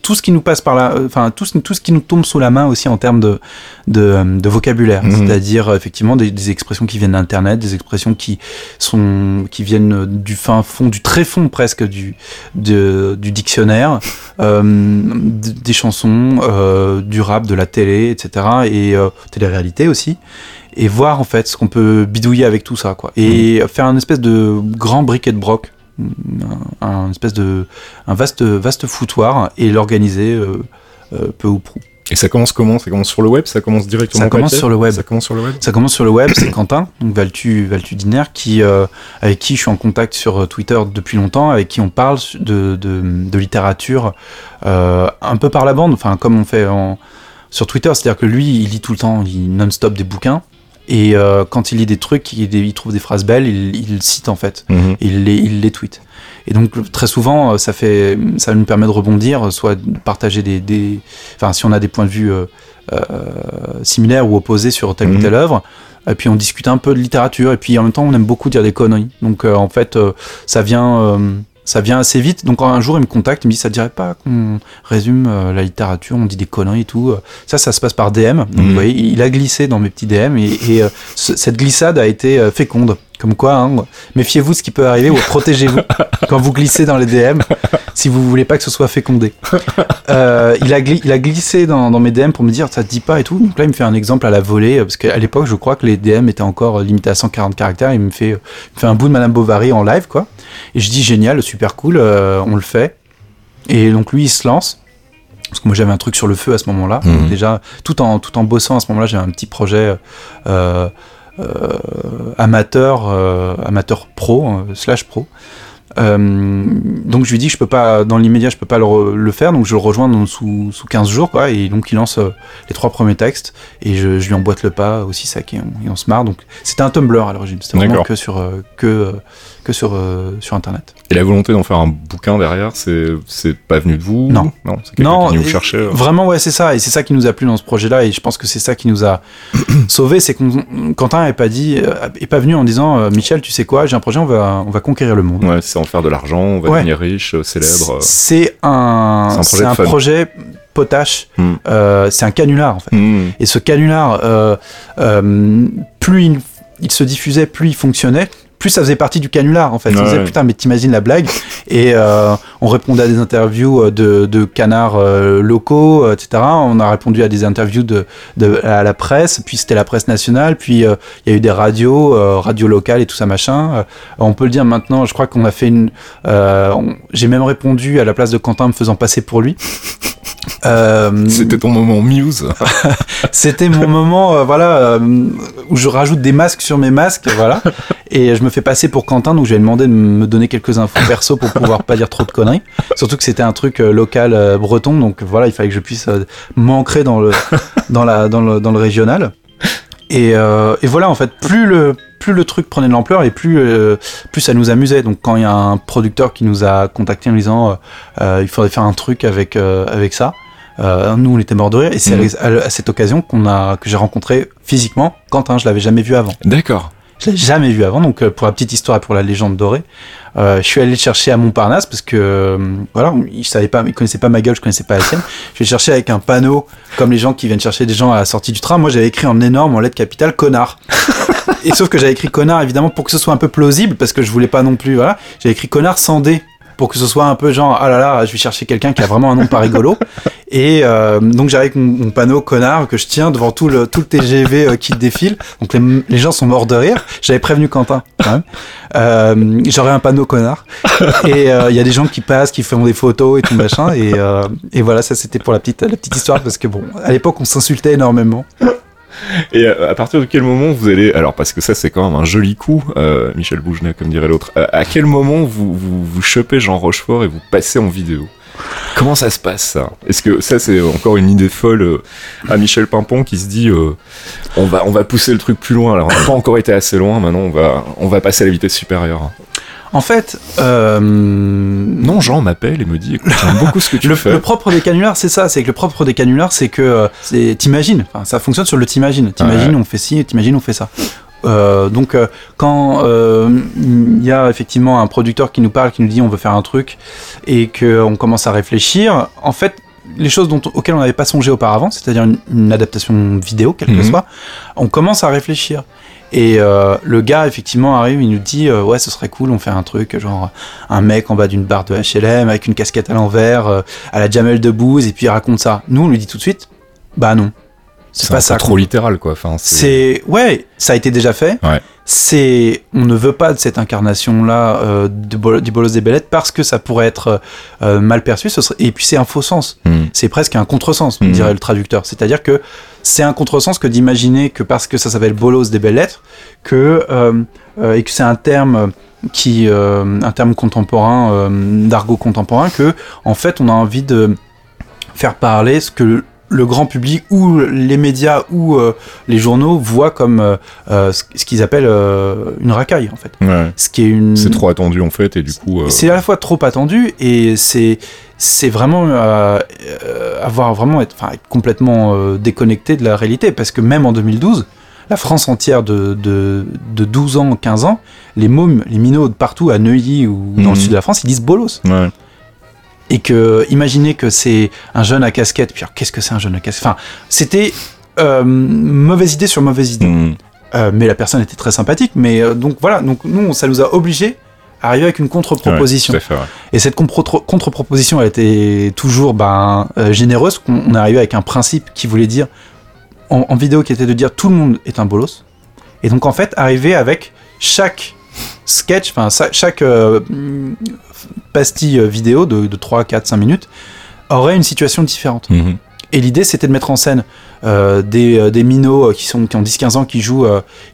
tout ce qui nous passe par là, enfin tout, tout ce qui nous tombe sous la main aussi en termes de, de, de vocabulaire, Mhm. c'est-à-dire effectivement des, des expressions qui viennent d'Internet, des expressions qui sont qui viennent du fin fond, du très fond presque du de, du dictionnaire, euh, des chansons, euh, du rap, de la télé, etc. Et euh, télé-réalité aussi et voir en fait ce qu'on peut bidouiller avec tout ça quoi et faire un espèce de grand briquet de broc un, un espèce de un vaste vaste foutoir et l'organiser euh, euh, peu ou prou. Et ça commence comment? Ça commence sur le web? Ça commence directement Ça commence sur le web. Ça commence sur le web? Ça commence sur le web c'est Quentin donc Valtu Valtudiner qui euh, avec qui je suis en contact sur Twitter depuis longtemps avec qui on parle de de, de littérature euh, un peu par la bande enfin comme on fait en sur Twitter c'est à dire que lui il lit tout le temps il non-stop des bouquins et euh, quand il lit des trucs il, il trouve des phrases belles il, il cite en fait Mhm. il les, il les tweet. Et donc très souvent, euh, ça fait, ça nous permet de rebondir, soit de partager des, des, enfin si on a des points de vue euh, euh, similaires ou opposés sur telle Mhm. ou telle œuvre. Et puis on discute un peu de littérature. Et puis en même temps, on aime beaucoup dire des conneries. Donc euh, en fait, euh, ça vient, euh, ça vient assez vite. Donc un jour, il me contacte, il me dit, ça te dirait pas qu'on résume euh, la littérature, on dit des conneries et tout. Ça, ça se passe par DM. Donc Mhm. vous voyez, il a glissé dans mes petits DM et, et, euh, ce- cette glissade a été euh, féconde. Comme quoi, hein, méfiez-vous de ce qui peut arriver ou protégez-vous quand vous glissez dans les DM si vous voulez pas que ce soit fécondé. Euh, il, a gli- il a glissé dans, dans mes DM pour me dire ça te dit pas et tout. Donc là, il me fait un exemple à la volée parce qu'à l'époque, je crois que les DM étaient encore limités à 140 caractères. Il me fait, il me fait un bout de Madame Bovary en live, quoi. Et je dis génial, super cool, euh, on le fait. Et donc lui, il se lance. Parce que moi j'avais un truc sur le feu à ce moment-là. Donc déjà, tout en, tout en bossant à ce moment-là, j'avais un petit projet euh, euh, amateur, euh, amateur pro, euh, slash pro. Euh, donc je lui dis que je peux pas, dans l'immédiat, je peux pas le, re- le faire, donc je le rejoins dans- sous, sous 15 jours, quoi, et donc il lance euh, les trois premiers textes, et je, je lui emboîte le pas aussi, ça, et on, et on se marre. Donc c'était un Tumblr à l'origine, c'était vraiment que sur, euh, que, euh, que sur, euh, sur Internet. Et la volonté d'en faire un bouquin derrière, c'est c'est pas venu de vous Non. Non, c'est quelqu'un qui et- chercher. euh. Vraiment, ouais, c'est ça. Et c'est ça qui nous a plu dans ce projet-là. Et je pense que c'est ça qui nous a sauvés. C'est qu'on Quentin n'est pas dit, euh, est pas venu en disant Michel, tu sais quoi, j'ai un projet, on va, on va conquérir le monde. Ouais, c'est en faire de l'argent, on va Ouais. devenir riche, célèbre. C'est un, C'est un projet un projet potache. Hmm. Euh, c'est un canular en fait. Hmm. Et ce canular, plus il, il se diffusait, plus il fonctionnait. Plus ça faisait partie du canular en fait. On disait ouais. putain mais t'imagines la blague? Et euh, on répondait à des interviews euh, de, de canards euh, locaux, etc. On a répondu à des interviews de, de à la presse. Puis c'était la presse nationale. Puis euh, il y a eu des radios, euh, radios locales et tout ça machin. On peut le dire maintenant. Je crois qu'on a fait une. euh, J'ai même répondu à la place de Quentin me faisant passer pour lui. Euh, C'était ton moment muse. c'était mon moment, euh, voilà, euh, où je rajoute des masques sur mes masques, voilà, et je me fais passer pour Quentin, donc je lui ai demandé de me donner quelques infos perso pour pouvoir pas dire trop de conneries. Surtout que c'était un truc local breton, donc voilà, il fallait que je puisse m'ancrer dans le, dans la, dans le, dans le régional. Et, et voilà, en fait, plus le, plus le truc prenait de l'ampleur et plus, euh, plus ça nous amusait. Donc quand il y a un producteur qui nous a contacté en disant, euh, euh, il faudrait faire un truc avec, avec ça. Euh, nous, on était morts de rire, et c'est Mhm. à, à cette occasion qu'on a, que j'ai rencontré physiquement Quentin. Je l'avais jamais vu avant. D'accord. Je l'ai jamais vu avant. Donc, euh, pour la petite histoire et pour la légende dorée, euh, je suis allé le chercher à Montparnasse parce que euh, voilà, il savait pas, il connaissait pas ma gueule, je connaissais pas la sienne. Je l'ai cherché avec un panneau, comme les gens qui viennent chercher des gens à la sortie du train. Moi, j'avais écrit en énorme, en lettres capitales, connard. Et sauf que j'avais écrit connard évidemment pour que ce soit un peu plausible parce que je voulais pas non plus voilà j'avais écrit connard sans D pour que ce soit un peu genre ah là là je vais chercher quelqu'un qui a vraiment un nom pas rigolo. Et euh, donc j'arrive avec mon, mon panneau connard que je tiens devant tout le tout le TGV euh, qui défile. Donc les, les gens sont morts de rire. J'avais prévenu Quentin quand même. Euh, j'aurais un panneau connard. Et il y a des gens qui passent qui font des photos et tout machin. Et, et voilà ça c'était pour la petite la petite histoire parce que bon à l'époque on s'insultait énormément Et euh, à partir de quel moment vous allez... Alors, parce que ça, c'est quand même un joli coup, euh, Michel Bougenet, comme dirait l'autre. Euh, à quel moment vous, vous, chopez Jean Rochefort et vous passez en vidéo? Comment ça se passe, ça? Est-ce que ça, c'est encore une idée folle à Michel Pimpon qui se dit on, va, on va pousser le truc plus loin, alors on n'a pas encore été assez loin, maintenant on on va passer à la vitesse supérieure en fait euh, Non, Jean m'appelle et me dit écoute, j'aime beaucoup ce que tu le, fais. le propre des canulars, c'est ça. C'est que le propre des canulars, c'est que euh, c'est t'imagines. Enfin, ça fonctionne sur le t'imagines. T'imagines, Ouais. on fait ci, t'imagines, on fait ça. Euh, donc euh, quand euh, il y a effectivement un producteur qui nous parle, qui nous dit on veut faire un truc et qu'on commence à réfléchir, en fait les choses dont, auxquelles on n'avait pas songé auparavant, c'est-à-dire une, une adaptation vidéo, quelle que Mhm. soit, on commence à réfléchir. Et euh, le gars, effectivement, arrive, il nous dit euh, Ouais, ce serait cool, on fait un truc, genre un mec en bas d'une barre de HLM avec une casquette à l'envers, euh, à la Jamel Debbouze, et puis il raconte ça. Nous, on lui dit tout de suite Bah non, c'est C'est pas ça. peu trop littéral, quoi. Enfin, c'est. C'est ouais, ça a été déjà fait. Ouais. C'est on ne veut pas de cette incarnation là euh, du bol- du bolos des bellettes parce que ça pourrait être mal perçu. Ce serait... Et puis c'est un faux sens. Hmm. C'est presque un contresens, me Mhm. dirait le traducteur. C'est-à-dire que c'est un contresens que d'imaginer que parce que ça s'appelle bolos des belles lettres, que euh, euh, et que c'est un terme qui euh, un terme contemporain d'argot contemporain que en fait on a envie de faire parler ce que le, grand public ou les médias ou euh, les journaux voient comme euh, ce, qu'ils appellent euh, une racaille en fait. Ouais. Ce qui est une C'est trop attendu, en fait, et du coup. c'est à la fois trop attendu et c'est c'est vraiment euh, euh, avoir vraiment être, enfin, être complètement euh, déconnecté de la réalité parce que même en 2012 la France entière de, de, de 12 ans 15 ans les mômes les minots de partout à Neuilly ou dans Mhm. le sud de la France ils disent bolos Ouais. et que imaginez que c'est un jeune à casquette puis qu'est-ce que c'est un jeune à casquette? Enfin c'était euh, mauvaise idée sur mauvaise idée euh, mais la personne était très sympathique. Mais donc voilà, donc nous, ça nous a obligés arriver avec une contre-proposition. Ouais, ouais. Et cette contre-proposition, elle était toujours ben, euh, généreuse. On, est arrivé avec un principe qui voulait dire, en, en vidéo, qui était de dire tout le monde est un bolos. Et donc en fait, arriver avec chaque sketch, enfin chaque euh, pastille euh, vidéo de, de 3, 4, 5 minutes aurait une situation différente. Mhm. Et l'idée, c'était de mettre en scène euh, des, euh, des minots euh, qui, sont, qui ont 10-15 ans, qui jouent,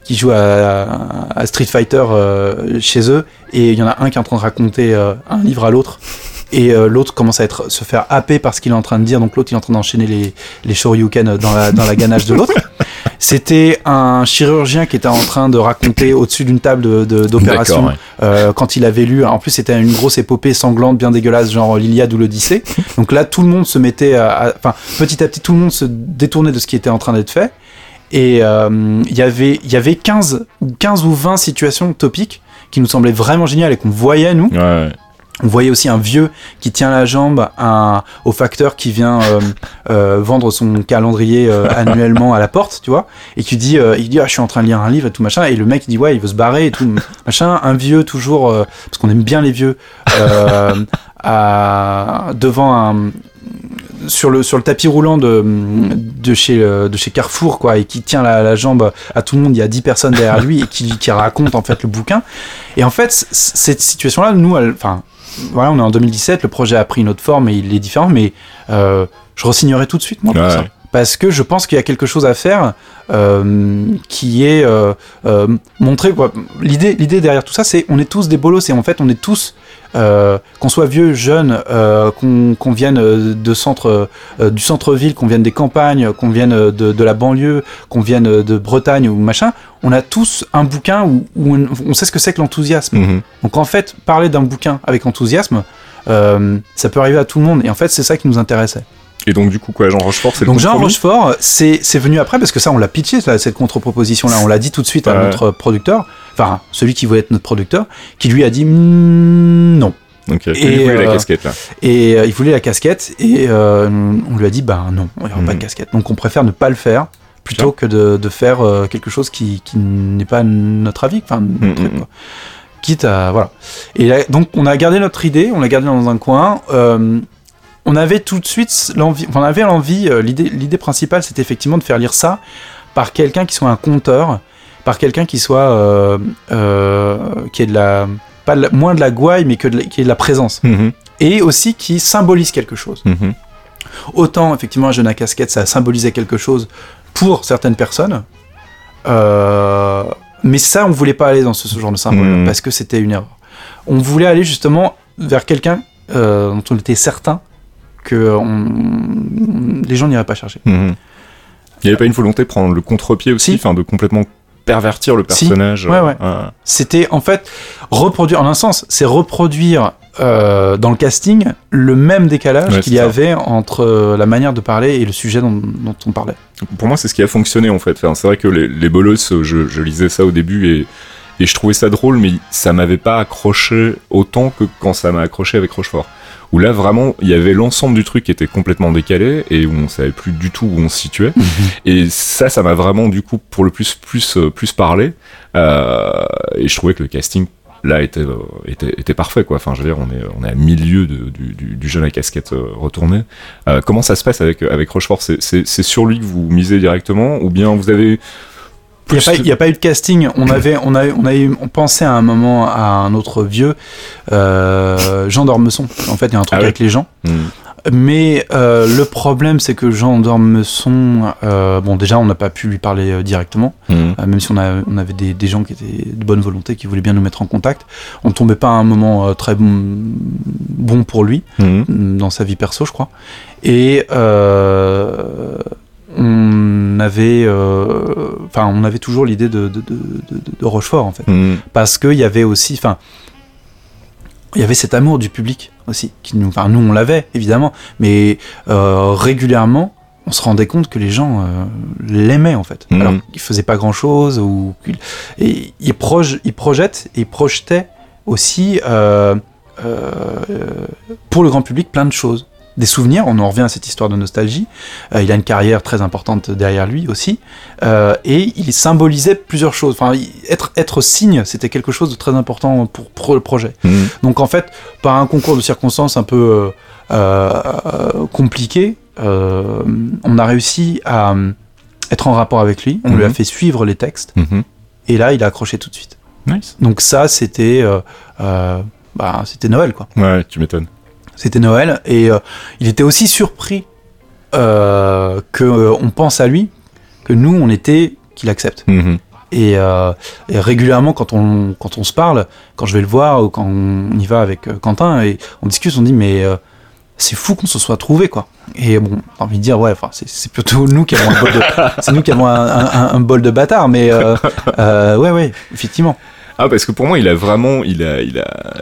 qui à, Street Fighter chez eux, et il y en a un qui est en train de raconter un livre à l'autre, et l'autre commence à être, se faire happer par ce qu'il est en train de dire, donc l'autre il est en train d'enchaîner les, les shoryuken dans la, dans la ganache de l'autre. C'était un chirurgien qui était en train de raconter au-dessus d'une table de- de- d'opération ouais. euh, quand il avait lu. En plus, c'était une grosse épopée sanglante, bien dégueulasse, genre l'Iliade ou l'Odyssée. Donc là, tout le monde se mettait, à- enfin, petit à petit, tout le monde se détournait de ce qui était en train d'être fait. Et euh, il y avait, il y avait 15 ou 15 ou 20 situations topiques qui nous semblaient vraiment géniales et qu'on voyait nous. Ouais, On voyait aussi un vieux qui tient la jambe au facteur qui vient euh, euh, vendre son calendrier euh, annuellement à la porte, tu vois, et qui dit, il dit, ah, je suis en train de lire un livre et tout machin, et le mec il dit, ouais, il veut se barrer et tout machin, un vieux toujours, parce qu'on aime bien les vieux, devant un sur le sur le tapis roulant de de chez de chez Carrefour quoi et qui tient la, la jambe à tout le monde. Il y a 10 personnes derrière lui et qui, qui raconte en fait le bouquin. Et en fait cette situation là nous enfin voilà on est en 2017 le projet a pris une autre forme et il est différent mais euh, je re-signerai tout de suite moi pour Ouais. ça parce que je pense qu'il y a quelque chose à faire euh, qui est euh, euh, montrer l'idée derrière tout ça c'est on est tous des bolos et en fait on est tous euh, qu'on soit vieux, jeune, euh, qu'on vienne euh, de centre, euh, du centre-ville, qu'on vienne des campagnes, qu'on vienne de, de la banlieue, qu'on vienne de Bretagne ou machin, on a tous un bouquin où, où on, on sait ce que c'est que l'enthousiasme. Mhm. Donc en fait, parler d'un bouquin avec enthousiasme, ça peut arriver à tout le monde. Et en fait, c'est ça qui nous intéressait. Et donc, du coup, quoi, Jean Rochefort, c'est le Donc Jean Rochefort, c'est c'est venu après parce que ça, on l'a pitché, cette contre-proposition-là. On l'a dit tout de suite à notre producteur, enfin celui qui voulait être notre producteur, qui lui a dit Mm, non. Et, il voulait la euh, casquette, là. Et euh, il voulait la casquette et euh, on lui a dit bah non, il n'y aura pas de casquette. Donc on préfère ne pas le faire plutôt que de, de faire quelque chose qui, qui n'est pas notre avis, enfin quoi. Quitte à voilà. Et là, donc on a gardé notre idée, on l'a gardée dans un coin. On avait tout de suite l'envie, on avait l'envie, euh, l'idée, l'idée principale, c'était effectivement de faire lire ça par quelqu'un qui soit un conteur, par quelqu'un qui soit euh, euh, qui ait de la pas de la- moins de la gouaille, mais que de la- qui ait de la présence Mhm. et aussi qui symbolise quelque chose. Mhm. Autant, effectivement, un jeune à casquette, ça symbolisait quelque chose pour certaines personnes, mais ça, on voulait pas aller dans ce, ce genre de symbole Mhm. parce que c'était une erreur. On voulait aller justement vers quelqu'un dont on était certain que on- les gens n'iraient pas chercher. Mhm. Il n'y avait pas une volonté de prendre le contre-pied aussi, Si. enfin de complètement pervertir le Si. personnage. Ouais, euh, ouais. ah. C'était en fait reproduire, en un sens, c'est reproduire euh, dans le casting le même décalage Ouais, qu'il y ça. avait entre euh, la manière de parler et le sujet dont, dont on parlait. Pour moi, c'est ce qui a fonctionné en fait. Enfin, c'est vrai que les, les bolos, euh, je, je lisais ça au début et, et je trouvais ça drôle, mais ça m'avait pas accroché autant que quand ça m'a accroché avec Rochefort. Où là, vraiment, il y avait l'ensemble du truc qui était complètement décalé et où on savait plus du tout où on se situait. Et ça, ça m'a vraiment, du coup, pour le plus, plus, euh, plus parlé. Euh, et je trouvais que le casting là était, euh, était, était parfait quoi. Enfin, je veux dire, on est, on est à milieu de- du, du, du jeune à casquette euh, retournée. Euh, comment ça se passe avec, avec Rochefort? C'est sur lui que vous misez directement ou bien vous avez Il n'y a, a pas eu de casting. On avait, on avait, on avait, on pensait à un moment à un autre vieux, euh, Jean d'Ormesson. En fait, il y a un truc Ah avec les gens. Hmm. Mais euh, le problème, c'est que Jean d'Ormesson, euh, bon, déjà, on n'a pas pu lui parler euh, directement, Hmm. euh, même si on, a, on avait des, des gens qui étaient de bonne volonté, qui voulaient bien nous mettre en contact. On ne tombait pas à un moment euh, très bon, bon pour lui Hmm. dans sa vie perso, je crois. Et euh, on avait, euh, enfin, on avait toujours l'idée de, de, de, de- Rochefort en fait, Hmm. parce qu'il y avait aussi, enfin, il y avait cet amour du public aussi, qui nous, enfin, nous on l'avait évidemment, mais euh, régulièrement. On se rendait compte que les gens euh, l'aimaient en fait, Mhm. alors qu'il faisait pas grand chose ou et il proj et il projetait aussi euh, euh, pour le grand public plein de choses. Des souvenirs, on en revient à cette histoire de nostalgie. Euh, il a une carrière très importante derrière lui aussi. Euh, et il symbolisait plusieurs choses. Enfin, être, être signe, c'était quelque chose de très important pour, pour le projet. Hmm. Donc en fait, par un concours de circonstances un peu euh, compliqué, on a réussi à être en rapport avec lui. On lui a Mhm. fait suivre les textes. Mhm. Et là, il a accroché tout de suite. Nice. Donc ça, c'était bah, c'était Noël, quoi. Ouais, tu m'étonnes. C'était Noël et euh, il était aussi surpris euh, que euh, on pense à lui que nous on était qu'il accepte. Mhm. Et, euh, et régulièrement quand on quand on se parle, quand je vais le voir ou quand on y va avec Quentin et on discute, on dit mais c'est fou qu'on se soit trouvé quoi. Et bon, j'ai envie de dire ouais, enfin c'est, plutôt nous qui avons un bol de c'est nous qui avons un, un- un bol de bâtard, mais euh, euh, ouais ouais effectivement. Ah parce que pour moi il a vraiment il a il a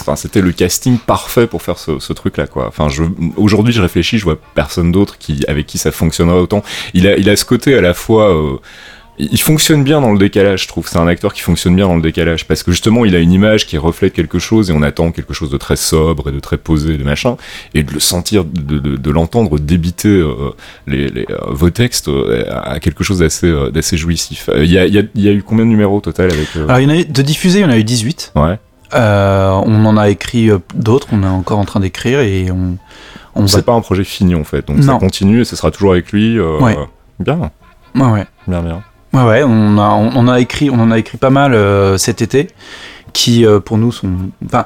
enfin c'était le casting parfait pour faire ce, ce truc là quoi. Enfin je aujourd'hui je réfléchis je vois personne d'autre qui avec qui ça fonctionnerait autant. Il a il a ce côté à la fois euh, il fonctionne bien dans le décalage, je trouve. C'est un acteur qui fonctionne bien dans le décalage parce que justement il a une image qui reflète quelque chose et on attend quelque chose de très sobre et de très posé, de machin, et de le sentir, de, de, de l'entendre débiter euh, les, les, euh, vos textes euh, à quelque chose d'assez euh, d'assez jouissif. Il y, a, il y, a, il y a eu combien de numéros au total avec Alors il y en a eu, de diffusés, il y en a eu 18. Ouais. On en a écrit d'autres, on est encore en train d'écrire et on, on va. C'est pas un projet fini en fait, donc ça continue et ce sera toujours avec lui. Ouais. Bien, Ouais, ouais. bien, bien. Ouais, ouais, on, a, on, on a écrit, on en a écrit pas mal euh, cet été, qui euh, pour nous sont. Enfin,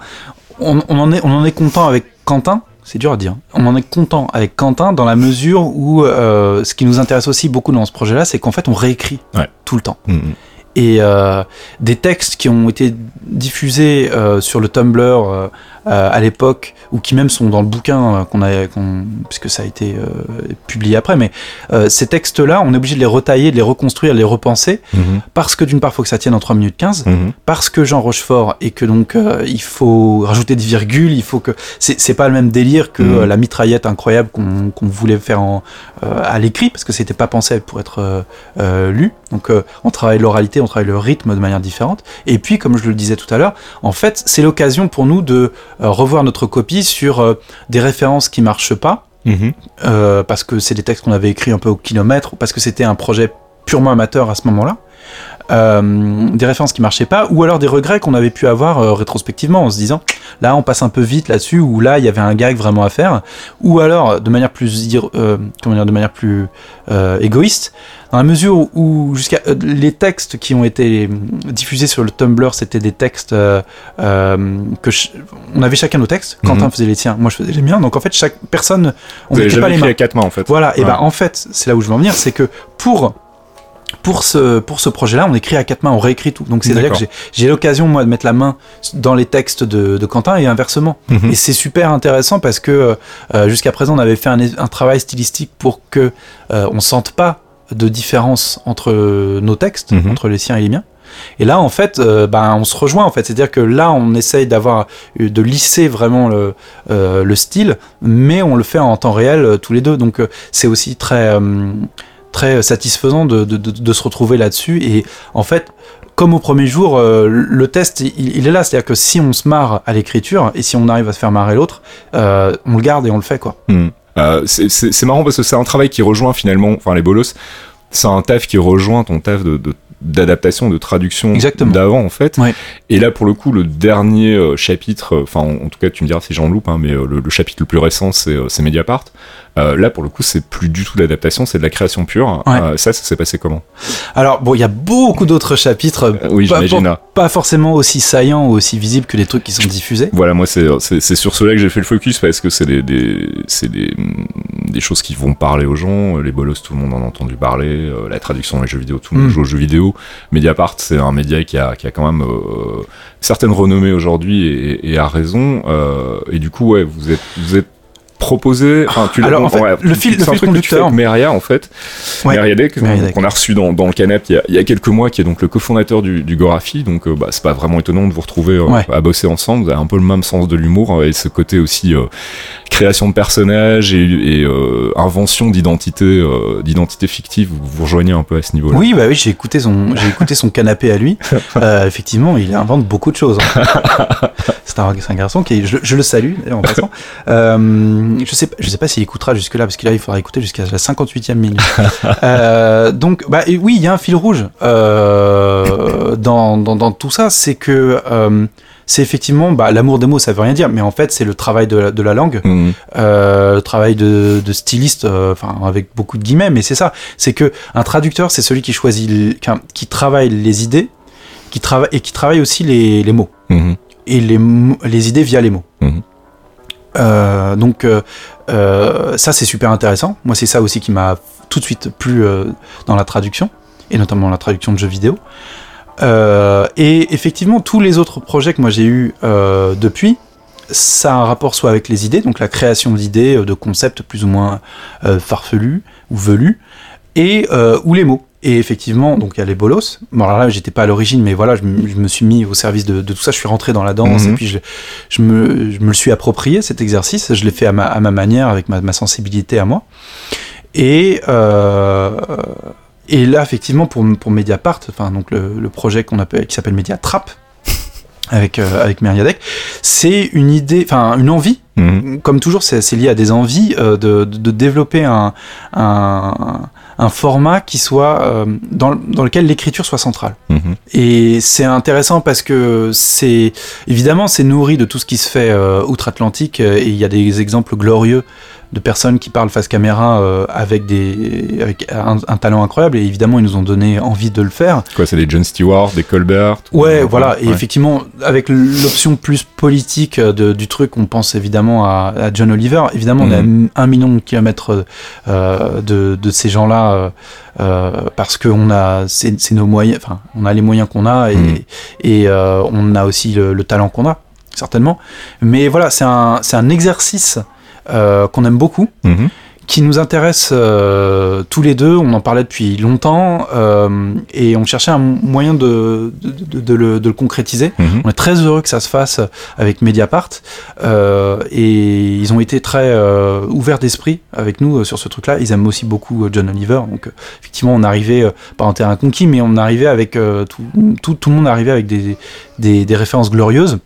on, on en est, on en est content avec Quentin. C'est dur à dire. On en est content avec Quentin dans la mesure où euh, ce qui nous intéresse aussi beaucoup dans ce projet-là, c'est qu'en fait on réécrit Ouais. tout le temps. Mhm. Et euh, des textes qui ont été diffusés euh, sur le Tumblr euh, à l'époque, ou qui même sont dans le bouquin euh, qu'on a, qu'on- puisque ça a été euh, publié après, mais euh, ces textes-là, on est obligé de les retailler, de les reconstruire, de les repenser, Mhm. parce que d'une part, il faut que ça tienne en 3 minutes 15, Mhm. parce que Jean Rochefort, et que donc euh, il faut rajouter des virgules, il faut que. C'est pas le même délire que Mhm. la mitraillette incroyable qu'on qu'on voulait faire en, euh, à l'écrit, parce que c'était pas pensé pour être lu. Donc euh, on travaille l'oralité, on travaille le rythme de manière différente. Et puis, comme je le disais tout à l'heure, en fait, c'est l'occasion pour nous de revoir notre copie sur euh, des références qui marchent pas, Mhm. euh, parce que c'est des textes qu'on avait écrits un peu au kilomètre, ou parce que c'était un projet purement amateur à ce moment-là. Euh, des références qui marchaient pas, ou alors des regrets qu'on avait pu avoir euh, rétrospectivement en se disant là on passe un peu vite là-dessus, ou là il y avait un gag vraiment à faire, ou alors de manière plus euh, comment dire, de manière plus égoïste, dans la mesure où jusqu'à les textes qui ont été diffusés sur le Tumblr, c'était des textes que ch- on avait chacun nos textes. Quentin Mhm. faisait les tiens, moi je faisais les miens. Donc en fait chaque personne, on n'était pas les mains. à quatre mains en fait. Voilà, et ben en fait, c'est là où je veux en venir, c'est que pour pour ce pour ce projet-là, on écrit à quatre mains, on réécrit tout. Donc c'est à dire que j'ai j'ai l'occasion moi de mettre la main dans les textes de, de Quentin et inversement. Mhm. Et c'est super intéressant parce que euh, jusqu'à présent, on avait fait un, un travail stylistique pour que euh, on sente pas de différence entre nos textes, Mhm. entre les siens et les miens. Et là, en fait, euh, ben, on se rejoint, en fait. C'est-à-dire que là, on essaye d'avoir, de lisser vraiment le, euh, le style, mais on le fait en temps réel euh, tous les deux. Donc, c'est aussi très, très satisfaisant de, de, de, se retrouver là-dessus. Et en fait, comme au premier jour, le test, il, est là. C'est-à-dire que si on se marre à l'écriture et si on arrive à se faire marrer l'autre, on le garde et on le fait, quoi. Hmm. c'est marrant parce que c'est un travail qui rejoint finalement, enfin les bolos, c'est un taf qui rejoint ton taf de, d'adaptation, de traduction d'avant en fait. Et là pour le coup le dernier euh, chapitre, euh, enfin en, tout cas tu me diras si j'en loupe, hein, mais euh, le, chapitre le plus récent c'est Mediapart. Euh, là, pour le coup, c'est plus du tout l'adaptation, c'est de la création pure. Euh, ça, ça s'est passé comment Alors, bon, il y a beaucoup d'autres chapitres. Euh, oui, j'imagine. Pas, pas, forcément aussi saillants ou aussi visibles que les trucs qui sont diffusés. Voilà, moi, c'est sur cela que j'ai fait le focus parce que c'est des, des, des, des, choses qui vont parler aux gens. Les bolos, tout le monde en a entendu parler. la traduction dans les jeux vidéo, tout le monde mm. joue aux jeux vidéo. Mediapart, c'est un média qui a, qui a quand même certaines renommées aujourd'hui et, et, a raison. et du coup, ouais, vous êtes, vous êtes proposé. Enfin, tu Alors, en fait, le fil, le fil conducteur. Meria, en fait. Ouais. qu'on a reçu dans, dans le canap il y, a, il y, a, quelques mois, qui est donc le cofondateur du, du Gorafi. Donc, euh, bah, c'est pas vraiment étonnant de vous retrouver euh, à bosser ensemble. Vous avez un peu le même sens de l'humour euh, et ce côté aussi création de personnages et, invention d'identité, d'identité fictive. Vous vous rejoignez un peu à ce niveau-là. Oui, bah oui, j'ai écouté son, j'ai écouté son canapé à lui. effectivement, il invente beaucoup de choses. Hein. c'est un, un, garçon qui, je, je le salue en passant. je sais, je sais pas s'il écoutera jusque-là, parce que là, il faudra écouter jusqu'à la 58e minute. euh, donc, bah, oui, il y a un fil rouge euh, dans, dans, dans, tout ça, c'est que euh, c'est effectivement bah, l'amour des mots, ça veut rien dire, mais en fait, c'est le travail de la, de la langue, mmh. euh, le travail de, de styliste, euh, enfin, avec beaucoup de guillemets, mais c'est ça. C'est que un traducteur, c'est celui qui choisit, qui, qui, travaille les idées, qui travaille et qui travaille aussi les, les mots. Mmh. Et les, les idées via les mots. Mmh. Euh, donc euh, euh, ça c'est super intéressant. Moi c'est ça aussi qui m'a tout de suite plu dans la traduction et notamment la traduction de jeux vidéo. et effectivement tous les autres projets que moi j'ai eu depuis, ça a un rapport soit avec les idées, donc la création d'idées, de concepts plus ou moins farfelus ou velus, et ou les mots. Et effectivement, donc il y a les bolos. Bon, alors là, j'étais pas à l'origine, mais voilà, je, me suis mis au service de, tout ça. Je suis rentré dans la danse mhm. et puis je, je, me, je, me, le suis approprié cet exercice. Je l'ai fait à ma, à ma, manière, avec ma, ma, sensibilité à moi. Et euh, et là, effectivement, pour, pour Mediapart, enfin donc le, le projet qu'on appelle, qui s'appelle Mediatrap, avec euh, avec Meriadec, c'est une idée, enfin une envie. Mhm. Comme toujours, c'est lié à des envies euh, de, de, développer un, un un format qui soit euh, dans, dans, lequel l'écriture soit centrale. Mhm. Et c'est intéressant parce que c'est évidemment c'est nourri de tout ce qui se fait euh, outre-Atlantique euh, et il y a des exemples glorieux de personnes qui parlent face caméra euh, avec, des, avec un, talent incroyable et évidemment ils nous ont donné envie de le faire. Quoi, c'est des Jon Stewart, des Colbert Ouais, voilà, et effectivement, avec l'option plus politique de, du truc, on pense évidemment à, à John Oliver. Évidemment, on a mhm. un million de kilomètres euh, de, de, ces gens-là euh, euh parce qu'on a, c'est nos moyens, enfin, on a les moyens qu'on a et, mhm. et euh, on a aussi le, le talent qu'on a, certainement. Mais voilà, c'est un, un exercice euh, qu'on aime beaucoup, mhm. qui nous intéresse euh, tous les deux. On en parlait depuis longtemps euh, et on cherchait un moyen de, de, le, concrétiser. Mhm. On est très heureux que ça se fasse avec Mediapart et ils ont été très ouverts d'esprit avec nous sur ce truc-là. Ils aiment aussi beaucoup John Oliver, donc effectivement on arrivait pas en terrain conquis, mais on arrivait avec tout, tout, tout, le monde arrivait avec des, des, des références glorieuses.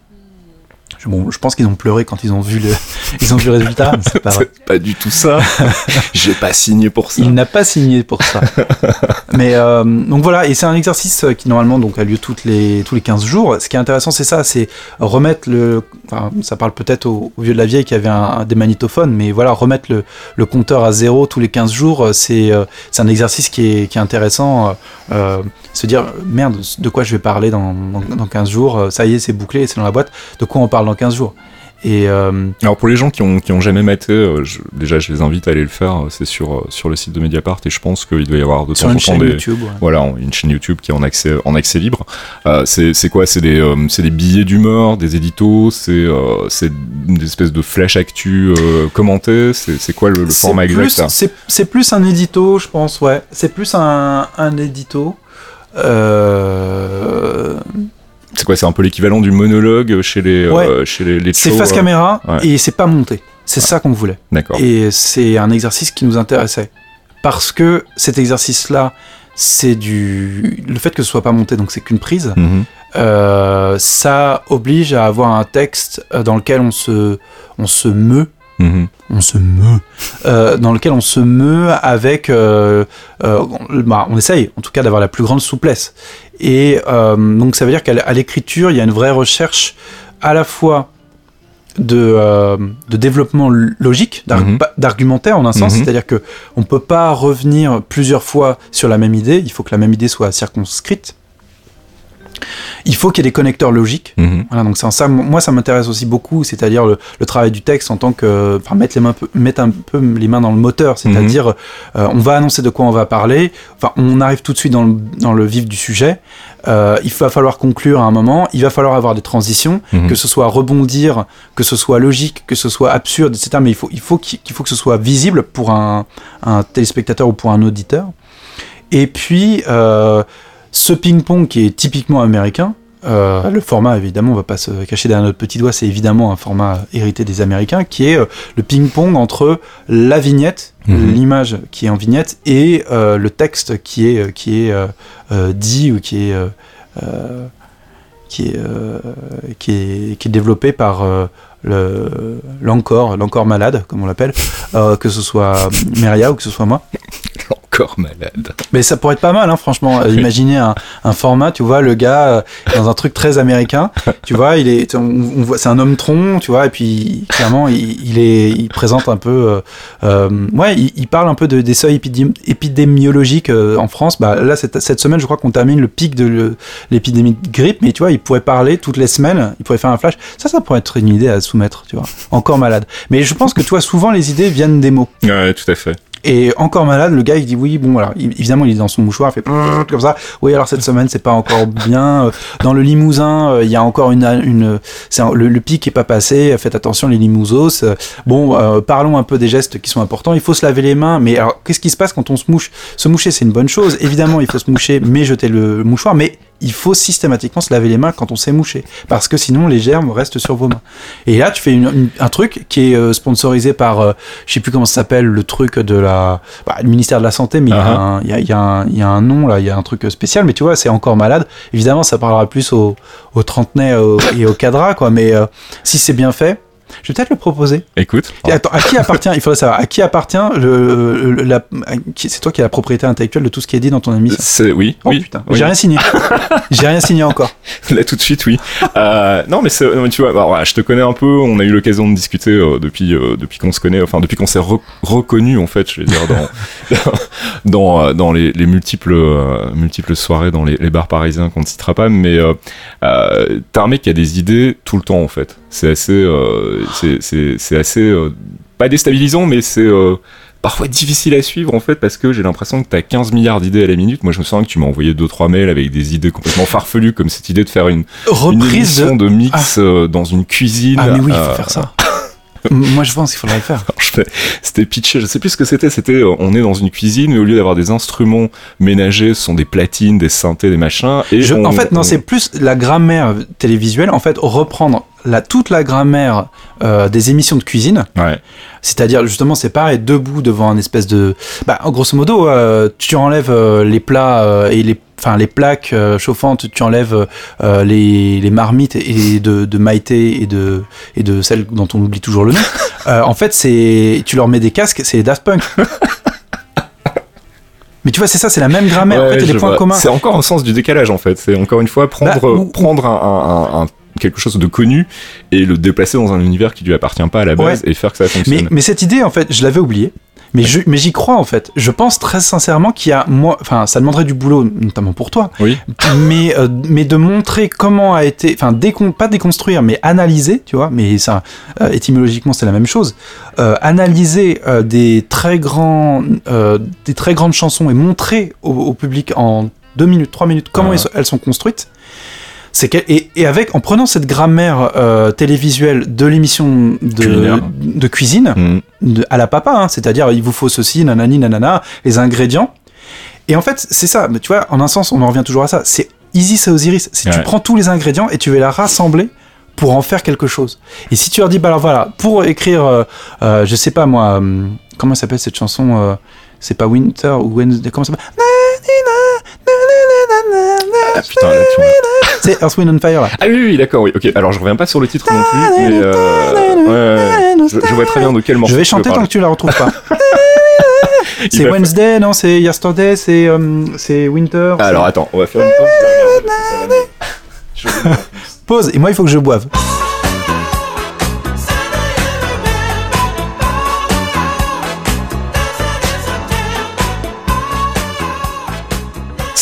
Bon, je pense qu'ils ont pleuré quand ils ont vu le, ils ont vu le résultat. C'est pas, pas du tout ça. J'ai pas signé pour ça. Il n'a pas signé pour ça. Mais euh, donc voilà, et c'est un exercice qui normalement donc a lieu toutes les tous les 15 jours. Ce qui est intéressant, c'est ça, c'est remettre le, enfin, ça parle peut-être au, vieux de la vieille qui avait un, des magnétophones, mais voilà, remettre le, le compteur à zéro tous les 15 jours, c'est euh, c'est un exercice qui est qui est intéressant. Euh, se dire merde, de quoi je vais parler dans, dans, dans 15 jours, ça y est, c'est bouclé, c'est dans la boîte. De quoi on parle dans 15 jours. Et euh, Alors pour les gens qui ont, qui ont jamais maté, euh, déjà je les invite à aller le faire, c'est sur, euh, sur le site de Mediapart et je pense qu'il doit y avoir de temps en temps des... YouTube, Voilà, une chaîne YouTube qui est en accès, en accès libre. Euh, c'est quoi? C'est des, des billets d'humeur, des éditos, c'est c'est une espèce de flash actu commenté, c'est quoi le, format exact C'est plus un édito, je pense, ouais. C'est plus un, un édito. Euh, C'est quoi C'est un peu l'équivalent du monologue chez les, euh, Ouais. chez les, les c'est face euh, caméra ouais. et c'est pas monté. C'est ça qu'on voulait. D'accord. Et c'est un exercice qui nous intéressait. Parce que cet exercice-là, c'est du. Le fait que ce soit pas monté, donc c'est qu'une prise, Mhm. euh, ça oblige à avoir un texte dans lequel on se, on se meut. Mhm. On se meut. euh, dans lequel on se meut avec. euh, euh, on, bah, on essaye, en tout cas, d'avoir la plus grande souplesse. Et donc, ça veut dire qu'à l'écriture, il y a une vraie recherche à la fois de, de développement logique, Mhm. d'argumentaire en un sens, Mhm. c'est-à-dire que on peut pas revenir plusieurs fois sur la même idée, il faut que la même idée soit circonscrite. Il faut qu'il y ait des connecteurs logiques. Mhm. Voilà, donc c'est ça, moi ça m'intéresse aussi beaucoup, c'est-à-dire le, le travail du texte en tant que, enfin mettre les mains, mettre un peu les mains dans le moteur, c'est-à-dire euh, on va annoncer de quoi on va parler, enfin on arrive tout de suite dans le, dans le vif du sujet, euh, il va falloir conclure à un moment, il va falloir avoir des transitions, Mhm. que ce soit rebondir, que ce soit logique, que ce soit absurde, etc. Mais il faut, il faut qu'il qu'il faut que ce soit visible pour un, un téléspectateur ou pour un auditeur. Et puis, euh, ce ping-pong qui est typiquement américain, euh, le format, évidemment, on va pas se cacher derrière notre petit doigt, c'est évidemment un format hérité des Américains, qui est euh, le ping-pong entre la vignette, Mhm. l'image qui est en vignette, et euh, le texte qui est, qui est dit ou qui est, qui, est, qui, est, qui est développé par le- l'encore, l'encore malade, comme on l'appelle, que ce soit Meria ou que ce soit moi. Malade. Mais ça pourrait être pas mal, hein, franchement. Euh, Oui. Imaginez un, un format, tu vois, le gars euh, dans un truc très américain, tu vois, il est, on, on voit, c'est un homme tronc, tu vois, et puis clairement, il, il est, il présente un peu, euh, euh, ouais, il, il parle un peu de, des seuils épidém- épidémiologiques euh, en France. Bah là, cette, cette semaine, je crois qu'on termine le pic de l'épidémie de grippe, mais tu vois, il pourrait parler toutes les semaines, il pourrait faire un flash. Ça, ça pourrait être une idée à soumettre, tu vois. Encore malade. Mais je pense que, tu vois, souvent les idées viennent des mots. Ouais, tout à fait. Et encore malade, le gars il dit oui, bon il- évidemment il est dans son mouchoir, il fait comme ça. Oui alors cette semaine c'est pas encore bien. Euh, Dans le Limousin euh, il y a encore une, une le, pic est pas passé. Faites attention les Limousos. Euh, Bon parlons un peu des gestes qui sont importants. Il faut se laver les mains. Mais alors qu'est-ce qui se passe quand on se mouche? Se moucher c'est une bonne chose. Évidemment il faut se moucher, mais jeter le mouchoir. Mais il faut systématiquement se laver les mains quand on s'est mouché, parce que sinon les germes restent sur vos mains. Et là, tu fais une- une- un truc qui est euh, sponsorisé par, euh, je sais plus comment ça s'appelle, le truc de la, bah, le ministère de la santé, mais il y a un- il y, a, y a un- il y a un nom là, il y a un truc spécial, mais tu vois, c'est encore malade. Évidemment, ça parlera plus aux, aux trentenaires au- et aux cadras, quoi. Mais euh, si c'est bien fait, je vais peut-être le proposer. Écoute. Et attends, à qui appartient Il faudrait savoir à qui appartient le, la, c'est toi qui as la propriété intellectuelle de tout ce qui est dit dans ton émission? C'est oui, Oh oui. putain, oui. j'ai rien signé. j'ai rien signé encore. Là tout de suite, oui. Euh, non, mais c'est, mais tu vois, alors, voilà, je te connais un peu. On a eu l'occasion de discuter euh, depuis euh, depuis qu'on se connaît, enfin depuis qu'on s'est re- reconnu en fait, je vais dire dans dans euh, dans les, les multiples euh, multiples soirées dans les, les bars parisiens qu'on ne citera pas, mais euh, euh, t'es un mec qui a des idées tout le temps en fait. C'est assez euh, c'est assez euh, pas déstabilisant, mais c'est euh, parfois difficile à suivre en fait parce que j'ai l'impression que t'as 15 milliards d'idées à la minute. Moi je me souviens que tu m'as envoyé deux trois mails avec des idées complètement farfelues comme cette idée de faire une, Reprise de. mix euh, dans une cuisine. Ah mais oui, il Euh, faut faire ça. Moi je pense qu'il faudrait le faire. C'était pitché, je sais plus ce que c'était. C'était, on est dans une cuisine, mais au lieu d'avoir des instruments ménagers, ce sont des platines, des synthés, des machins. Et Je- on- en fait, non, on- c'est plus la grammaire télévisuelle. En fait, reprendre la, toute la grammaire euh, des émissions de cuisine. Ouais. C'est-à-dire, justement, c'est pareil, debout devant un espèce de. Bah, en grosso modo, euh, tu enlèves euh, les plats et les. Enfin, les plaques chauffantes, tu enlèves les, les marmites et de, de Maïté et de, et de celles dont on oublie toujours le nom. En fait, c'est tu leur mets des casques, c'est Daft Punk. Mais tu vois, c'est ça, c'est la même grammaire. en Ouais, fait, il y a je des points vois. communs. C'est encore un sens du décalage en fait. C'est encore une fois prendre, Bah, ou- prendre un, un- un- un- quelque chose de connu et le déplacer dans un univers qui lui appartient pas à la base et faire que ça fonctionne. Mais, mais cette idée, en fait, je l'avais oubliée. Mais j'y crois en fait. Je pense très sincèrement qu'il y a moi, enfin, ça demanderait du boulot, notamment pour toi. Oui. Mais euh, mais de montrer comment a été, enfin, décon, pas déconstruire, mais analyser, tu vois. Mais ça, euh, étymologiquement, c'est la même chose. Euh, analyser des très grands, des très grandes chansons et montrer au, au public en deux minutes, trois minutes comment Ah. elles sont construites. C'est que, et, et avec en prenant cette grammaire euh, télévisuelle de l'émission de, cuisine Mm. de- à la papa, hein, c'est-à-dire il vous faut ceci, nanani, nanana, les ingrédients. Et en fait, c'est ça. Mais tu vois, en un sens, on en revient toujours à ça. C'est Easy, c'est Osiris. C'est tu prends tous les ingrédients et tu vas les rassembler pour en faire quelque chose. Et si tu leur dis, bah alors voilà, pour écrire, euh, euh, je sais pas moi, hum, comment s'appelle cette chanson euh, C'est pas Winter ou Wednesday Comment ça s'appelle? Ah putain, là, tu C'est Earth, Wind and Fire là. Ah oui, oui, d'accord, oui. Ok, alors je reviens pas sur le titre non plus, mais euh, ouais, ouais, ouais. Je, je vois très bien de quel morceau Je vais tu veux chanter tant parler. que tu la retrouves pas. C'est Wednesday, non C'est Yesterday, c'est euh, c'est Winter. Alors attends, on va faire une pause. je vais regarder parce que ça va aller. Je vais regarder. Pause. Et moi, il faut que je boive.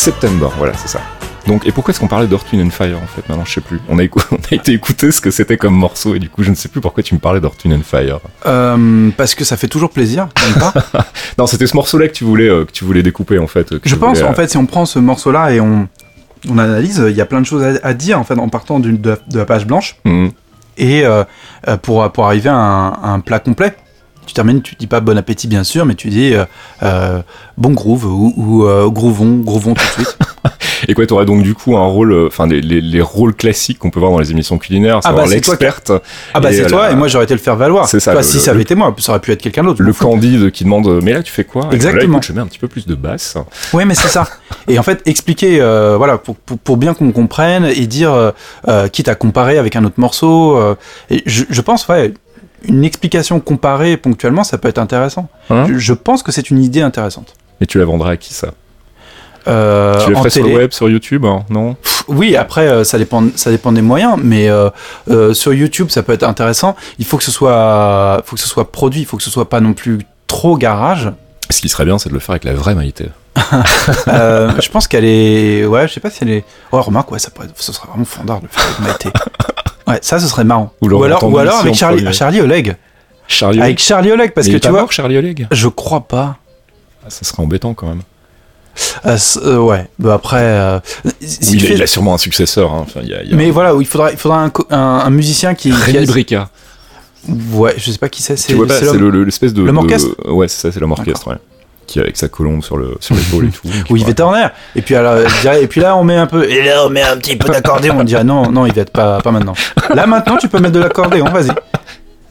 September, voilà, c'est ça. Donc, et pourquoi est-ce qu'on parlait d'Earth, Wind and Fire en fait? Maintenant, je sais plus. On a, écou- on a été écouter ce que c'était comme morceau et du coup, je ne sais plus pourquoi tu me parlais d'Earth, Wind and Fire. Euh, parce que ça fait toujours plaisir, pas Non, c'était ce morceau-là que tu voulais, euh, que tu voulais découper en fait. que Je pense, voulais, en euh, fait, si on prend ce morceau-là et on, on analyse, il y a plein de choses à, à dire en fait en partant de, de la page blanche hum, et euh, pour, pour arriver à un, à un plat complet. Tu termines, tu dis pas bon appétit bien sûr, mais tu dis euh, euh, bon groove ou, ou euh, groovons, groovons tout de suite. Et quoi, t'aurais donc du coup un rôle, euh, enfin les, les, les rôles classiques qu'on peut voir dans les émissions culinaires, Ah bah, c'est toi qui- l'experte, Ah bah c'est toi la- et moi j'aurais été le faire valoir. C'est ça, Toi, le- si le- ça avait été moi, ça aurait pu être quelqu'un d'autre. le candide qui demande mais là tu fais quoi? Exactement. écoute, je mets un petit peu plus de basse. Oui, mais c'est ça. Et en fait, expliquer, voilà, pour, pour, pour bien qu'on comprenne et dire, quitte à comparer avec un autre morceau. et je, je pense, ouais, une explication comparée ponctuellement, ça peut être intéressant. Hein je, je pense que c'est une idée intéressante. Et tu la vendrais à qui ça? Euh, Tu le ferais sur télé. le web, sur YouTube, hein, non? Oui, après, euh, ça dépend, ça dépend des moyens, mais euh, euh, sur YouTube, ça peut être intéressant. Il faut que ce soit, faut que ce soit produit, il faut que ce soit pas non plus trop garage. Ce qui serait bien, c'est de le faire avec la vraie Maïté. Euh, je pense qu'elle est, ouais, je sais pas si elle est. Oh, remarque, ouais, ça pourrait, ce serait vraiment fandard de le faire avec Maïté. Ouais, ça, ce serait marrant. Ou alors, ou alors avec Charlie, Oleg. Charlie Avec Charlie Oleg, parce Mais que il est tu pas vois, mort, Charlie Oleg je crois pas. Ah, Ça serait embêtant quand même. Euh, c- euh, ouais, bah après, euh, il, a, fais- il a sûrement un successeur. hein. Enfin, il y a, il y a mais voilà, il faudra, il faudra un, co- un, un musicien qui, qui Rémi a- Brica. ouais, je sais pas qui c'est. Tu vois pas, c'est l'homme- le- le- l'espèce de. l'homme de- orchestre Ouais, c'est ça, c'est l'homme orchestre, ouais. Qui est avec sa colombe sur le sur l'épaule et tout. Oui, pourra- vétérinaire. Et puis, alors, et puis là, on met un peu. Et là, on met un petit peu d'accordéon. On dirait non, non, il va être pas, pas maintenant. Là, maintenant, tu peux mettre de l'accordéon, vas-y.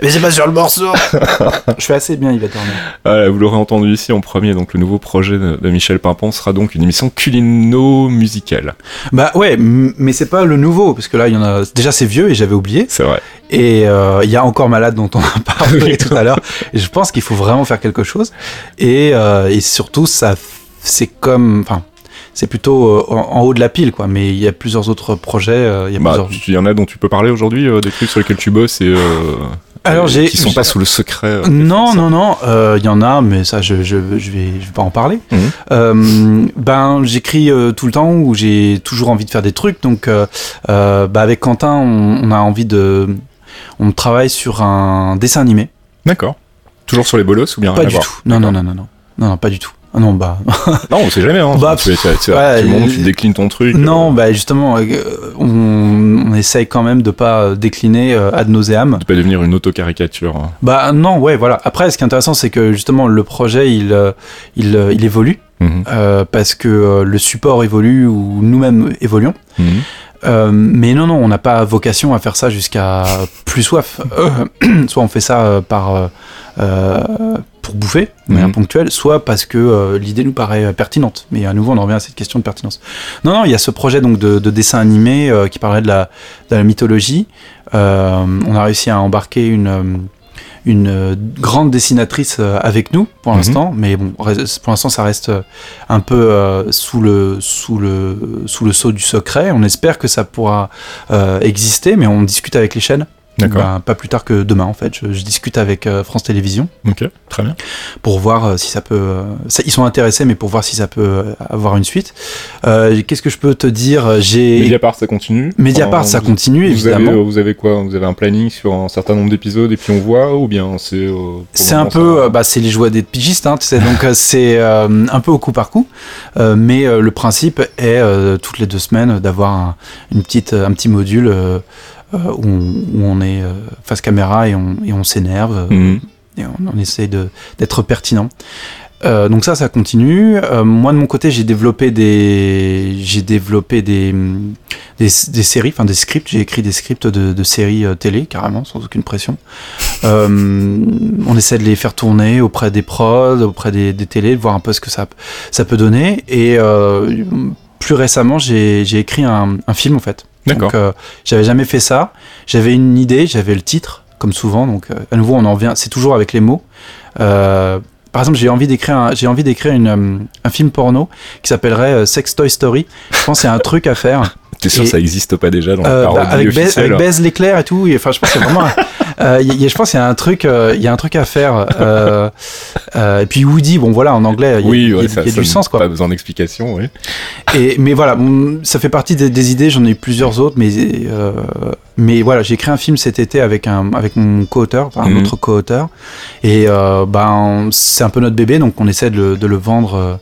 Mais c'est pas sur le morceau. je fais assez bien, Yves Turner. Voilà, vous l'aurez entendu ici en premier, donc le nouveau projet de, de Michel Pimpon sera donc une émission culino-musicale. Bah ouais, mais c'est pas le nouveau, parce que là, il y en a. Déjà, c'est vieux et j'avais oublié. C'est vrai. Et euh, il y a encore Malade dont on a parlé Oui. tout à l'heure. Je pense qu'il faut vraiment faire quelque chose. Et, euh, et surtout, ça, c'est comme. Enfin, c'est plutôt euh, en, en haut de la pile, quoi. Mais il y a plusieurs autres projets. euh, il y a Bah, plusieurs... il y en a dont tu peux parler aujourd'hui, euh, des trucs sur lesquels tu bosses et. Alors, j'ai- Qui sont pas sous le secret. Non, non, non, euh, il y en a, mais ça, je, je, je, vais, je vais pas en parler. Mhm. Euh, ben, j'écris euh, tout le temps où j'ai toujours envie de faire des trucs. Donc, bah, avec Quentin, on, on a envie de. On travaille sur un dessin animé. D'accord. Toujours sur les bolos ou bien Pas du voir tout. Non, non, non, non, non. Non, non, pas du tout. Ah non, bah. Non, on sait jamais. Hein. Bah, tu, tu, tu, tu, ouais, tu montes, euh, tu déclines ton truc. non, euh, bah, justement, euh, on, on essaye quand même de pas décliner euh, ad nauseam. de pas devenir une autocaricature. hein. Bah, non, ouais, voilà. Après, ce qui est intéressant, c'est que justement, le projet, il, euh, il, euh, il évolue. Mhm. euh, parce que euh, le support évolue ou nous-mêmes évoluons. Mhm. Euh, mais non, non, on n'a pas vocation à faire ça jusqu'à plus soif. Euh, soit on fait ça euh, par euh, euh, pour bouffer, de manière Mhm. ponctuelle, soit parce que euh, l'idée nous paraît euh, pertinente. Mais à nouveau, on en revient à cette question de pertinence. Non, non, il y a ce projet donc de, de dessin animé euh, qui parlait de la, de la mythologie. Euh, on a réussi à embarquer une euh, une euh, grande dessinatrice euh, avec nous pour Mhm. l'instant, mais bon, pour l'instant ça reste euh, un peu euh, sous le sous le sous le sceau du secret. On espère que ça pourra euh, exister, mais on discute avec les chaînes. D'accord. Ben, pas plus tard que demain en fait. Je, je discute avec euh, France Télévisions Ok, très bien. pour voir euh, si ça peut. euh, ça- ils sont intéressés, mais pour voir si ça peut avoir une suite. Qu'est-ce que je peux te dire? J'ai Mediapart, ça continue. Mediapart, Enfin, ça vous- continue Vous avez, évidemment. vous avez quoi? Vous avez un planning sur un certain nombre d'épisodes et puis on voit ou bien c'est. C'est un peu, ça- bah, c'est les joies des pigistes, hein, tu sais, donc c'est un peu au coup par coup, mais le principe est toutes les deux semaines d'avoir un, une petite, un petit module où, on, où on est euh, face caméra et on, et on s'énerve euh, Mhm. et on, on essaie d'être pertinent. Euh, donc ça, ça continue. Euh, moi de mon côté, j'ai développé des, j'ai développé des, des, des séries, enfin des scripts. J'ai écrit des scripts de, de séries euh, télé carrément, sans aucune pression. Euh, on essaie de les faire tourner auprès des prods, auprès des, des télés, de voir un peu ce que ça, ça peut donner. Et euh, plus récemment, j'ai j'ai écrit un, un film en fait. D'accord. Donc, euh, j'avais jamais fait ça. J'avais une idée, j'avais le titre, comme souvent. Donc, euh, à nouveau, on en vient. C'est toujours avec les mots. Euh, par exemple, j'ai envie d'écrire, un, j'ai envie d'écrire un film porno qui s'appellerait Sex Toy Story. Je pense c'est un truc à faire. T'es sûr Et- que ça existe pas déjà dans la Euh, bah, parodie avec, Baise, officielle avec Baise l'éclair et tout. Enfin, je pense que c'est vraiment. euh, y- y- je pense qu'il y a un truc, euh, il y a un truc à faire. euh, euh, et puis Woody, bon voilà, en anglais, il y a, Oui, il y a- y ça, a ça du sens quoi. Pas besoin d'explication, oui. Et, mais voilà, mm, ça fait partie des, des idées. J'en ai eu plusieurs autres, mais euh, mais voilà, j'ai écrit un film cet été avec un avec mon co-auteur, enfin, un Mhm. autre co-auteur, et euh, ben c'est un peu notre bébé, donc on essaie de le, de le vendre.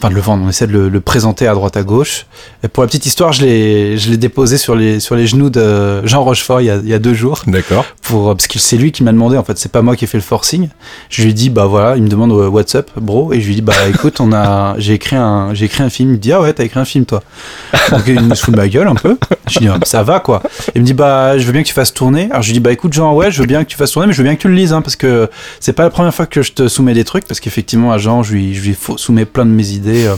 Euh, Enfin, de le vendre, on essaie de le, le présenter à droite à gauche. Et pour la petite histoire, je l'ai, je l'ai déposé sur les, sur les genoux de Jean Rochefort il y a, il y a deux jours. D'accord. pour parce que c'est lui qui m'a demandé en fait. C'est pas moi qui ai fait le forcing. Je lui ai dit bah voilà il me demande euh, what's up bro. Et je lui ai dit bah écoute on a j'ai écrit un j'ai écrit un film. Il me dit ah ouais t'as écrit un film toi. Donc il me fout de ma gueule un peu. Je lui dis Ah, ça va quoi. Il me dit bah je veux bien que tu fasses tourner. Alors je lui dis bah écoute Jean ouais je veux bien que tu fasses tourner mais je veux bien que tu le lises hein, parce que c'est pas la première fois que je te soumets des trucs parce qu'effectivement à Jean je lui je lui soumets plein de mes idées euh,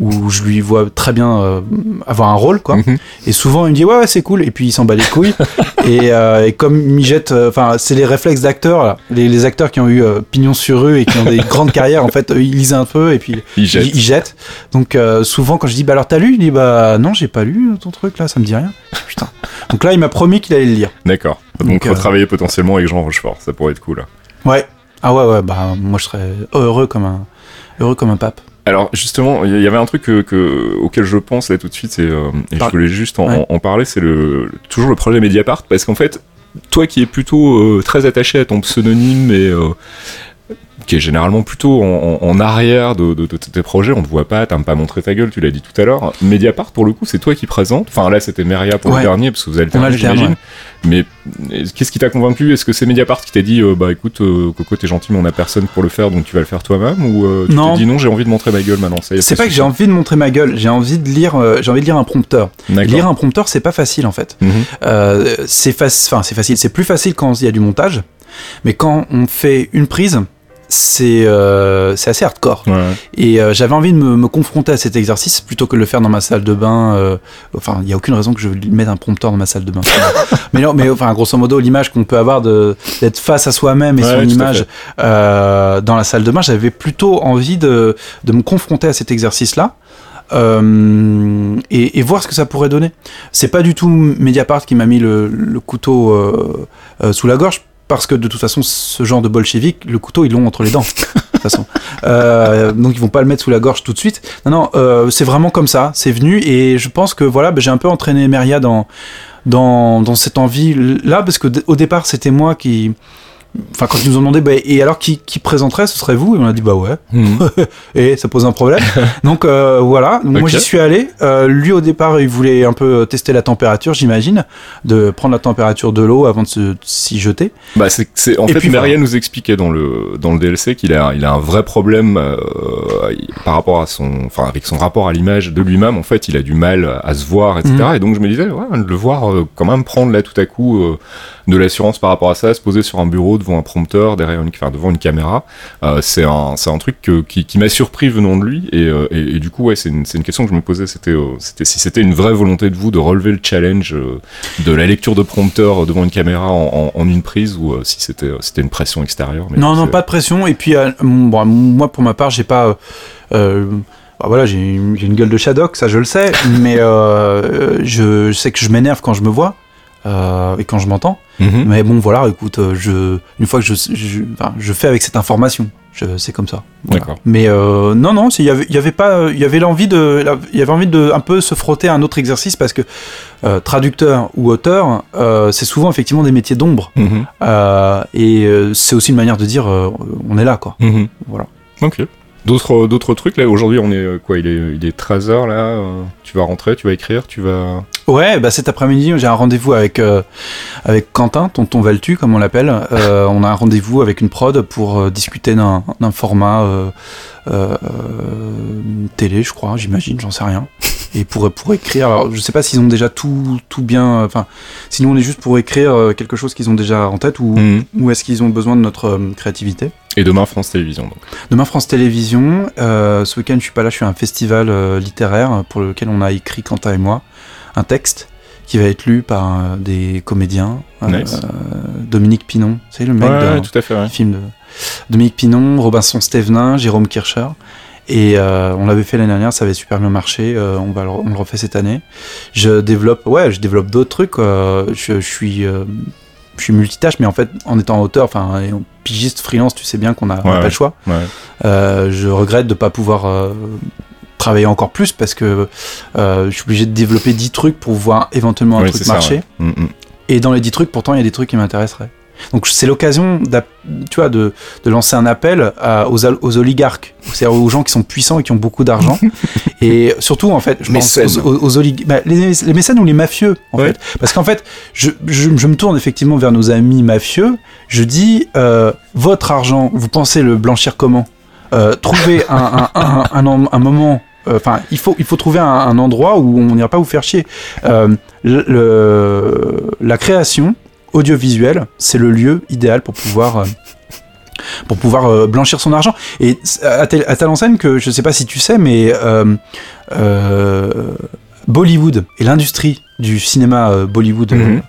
où je lui vois très bien euh, avoir un rôle quoi Mhm. et souvent, il me dit ouais, ouais c'est cool. Et puis il s'en bat les couilles. et, euh, et comme il jette, enfin, c'est les réflexes d'acteurs, là. Les, les acteurs qui ont eu pignon sur eux et qui ont des grandes carrières. En fait, ils lisent un peu et puis ils, ils jettent. Donc souvent, quand je dis bah alors t'as lu, il dit bah non, j'ai pas lu ton truc là, ça me dit rien. Putain. Donc là, il m'a promis qu'il allait le lire. D'accord. Donc, Donc, retravailler potentiellement avec Jean Rochefort, ça pourrait être cool. Ouais. Ah ouais, ouais. Bah moi, je serais heureux comme un heureux comme un pape. Alors justement, il y avait un truc que, que- auquel je pense là tout de suite, c'est, euh, et je voulais juste en, Ouais. en- en parler, c'est le, toujours le projet Mediapart, parce qu'en fait, toi qui es plutôt euh, très attaché à ton pseudonyme et euh, qui est généralement plutôt en, arrière de, de- de tes projets, on te voit pas, t'as pas montré ta gueule, tu l'as dit tout à l'heure. Mediapart, pour le coup, c'est toi qui présente. Enfin là, c'était Meria pour Ouais. le dernier, parce que vous alternez, alterne, j'imagine. Mais euh, qu'est-ce qui t'a convaincu? Est-ce que c'est Mediapart qui t'a dit, euh, bah écoute, euh, Coco, t'es gentil, mais on a personne pour le faire, donc tu vas le faire toi-même? Ou euh, tu t'es dit non, j'ai envie de montrer ma gueule maintenant C'est pas que j'ai envie de montrer ma gueule. J'ai envie de lire. euh, j'ai envie de lire un prompteur. Lire un prompteur, c'est pas facile en fait. Mhm. C'est faci- enfin c'est facile, c'est plus facile quand il y a du montage, mais quand on fait une prise, c'est euh, c'est assez hardcore. Ouais. Et euh, j'avais envie de me, me confronter à cet exercice plutôt que de le faire dans ma salle de bain. euh, enfin, il y a aucune raison que je mette un prompteur dans ma salle de bain. mais non, mais enfin, grosso modo, l'image qu'on peut avoir d'être face à soi-même et Ouais, son image dans la salle de bain, j'avais plutôt envie de, de me confronter à cet exercice-là. euh, et, et voir ce que ça pourrait donner. C'est pas du tout Mediapart qui m'a mis le, le couteau euh, euh, sous la gorge, parce que de toute façon, ce genre de bolchevique, le couteau, ils l'ont entre les dents. de toute façon. Euh, donc ils vont pas le mettre sous la gorge tout de suite. Non, non, euh, c'est vraiment comme ça. C'est venu et je pense que voilà, bah, j'ai un peu entraîné Meria dans dans, dans cette envie là parce que au départ c'était moi qui Enfin, quand ils nous ont demandé, bah, et alors qui, qui présenterait, ce serait vous Et on a dit, bah ouais. Mhm. Et ça pose un problème. Donc euh, voilà, moi j'y suis allé. Euh, lui au départ, il voulait un peu tester la température, j'imagine, de prendre la température de l'eau avant de se- s'y jeter. Bah c'est, c'est en Et fait puis, Maria voilà. nous expliquait dans le dans le DLC qu'il a il a un vrai problème euh, par rapport à son enfin avec son rapport à l'image de lui-même en fait il a du mal à se voir etc Mhm. et donc je me disais ouais, de le voir euh, quand même prendre là tout à coup euh, de l'assurance par rapport à ça se poser sur un bureau devant un prompteur derrière une enfin, devant une caméra euh, c'est un un truc que- qui, qui m'a surpris venant de lui et, euh, et, et du coup ouais c'est une une question que je me posais c'était euh, c'était si c'était une vraie volonté de vous de relever le challenge de la lecture de prompteur devant une caméra en, en- en une prise ou si c'était une pression extérieure. mais non, non, pas de pression. Et puis, bon, moi, pour ma part, j'ai pas. bah voilà, j'ai une, j'ai une gueule de Shadok, ça je le sais, mais euh, je, je sais que je m'énerve quand je me vois euh, et quand je m'entends. Mhm. Mais bon, voilà, écoute, euh, je, une fois que je, je, enfin, je fais avec cette information, c'est comme ça. Voilà. D'accord. Mais euh, non, non, il y avait, y avait pas, il y avait l'envie de, il y avait envie de un peu se frotter à un autre exercice parce que euh, traducteur ou auteur, c'est souvent effectivement des métiers d'ombre Mhm. Et c'est aussi une manière de dire, on est là, quoi. Mhm. Voilà. Ok. D'autres, d'autres trucs là aujourd'hui on est quoi il est, il est 13h là tu vas rentrer tu vas écrire tu vas Ouais, bah cet après-midi, j'ai un rendez-vous avec, euh, avec Quentin, tonton Valtu, comme on l'appelle. Euh, on a un rendez-vous avec une prod pour euh, discuter d'un format télé, je crois, j'imagine, j'en sais rien. Et pour, pour écrire, alors je sais pas s'ils ont déjà tout, tout bien. Enfin, sinon on est juste pour écrire quelque chose qu'ils ont déjà en tête ou, Mhm. ou est-ce qu'ils ont besoin de notre créativité. et demain France Télévisions donc Demain France Télévisions, ce week-end je suis pas là, je suis à un festival littéraire pour lequel on a écrit Quentin et moi un texte qui va être lu par euh, des comédiens. Euh, Nice. euh, Dominique Pinon, c'est le mec ouais, de, ouais, tout à fait ouais. du film de Dominique Pinon, Robinson Stevenin, Jérôme Kircher. Et euh, on l'avait fait l'année dernière, ça avait super bien marché. euh, on va le, on le refait cette année. Je développe, ouais, je développe d'autres trucs. je, je suis, je suis multitâche, mais en fait, en étant auteur, enfin, pigiste freelance, tu sais bien qu'on a, on a Ouais, pas le choix. Je regrette de pas pouvoir travailler encore plus parce que euh, je suis obligé de développer 10 trucs pour voir éventuellement un Oui, truc ça, marcher. ouais. Mm, mm. Et dans les 10 trucs, pourtant, il y a des trucs qui m'intéresseraient. Donc c'est l'occasion, d'app- tu vois, de, de lancer un appel à- aux, aux oligarques, c'est-à-dire aux gens qui sont puissants et qui ont beaucoup d'argent. et surtout, en fait, je pense aux, aux, aux olig- bah, les, les mécènes ou les mafieux, en Ouais. fait. Parce qu'en fait, je, je, je me tourne effectivement vers nos amis mafieux. Je dis, euh, votre argent, vous pensez le blanchir comment? Euh, Trouvez un, un, un, un, un- euh, Enfin, il faut il faut trouver un, un endroit où on n'ira pas vous faire chier. Euh, le, le- la création audiovisuelle, c'est le lieu idéal pour pouvoir euh, pour pouvoir euh, blanchir son argent. Et à telle, à telle enseigne que je sais pas si tu sais, mais Bollywood et l'industrie du cinéma Bollywood Mhm.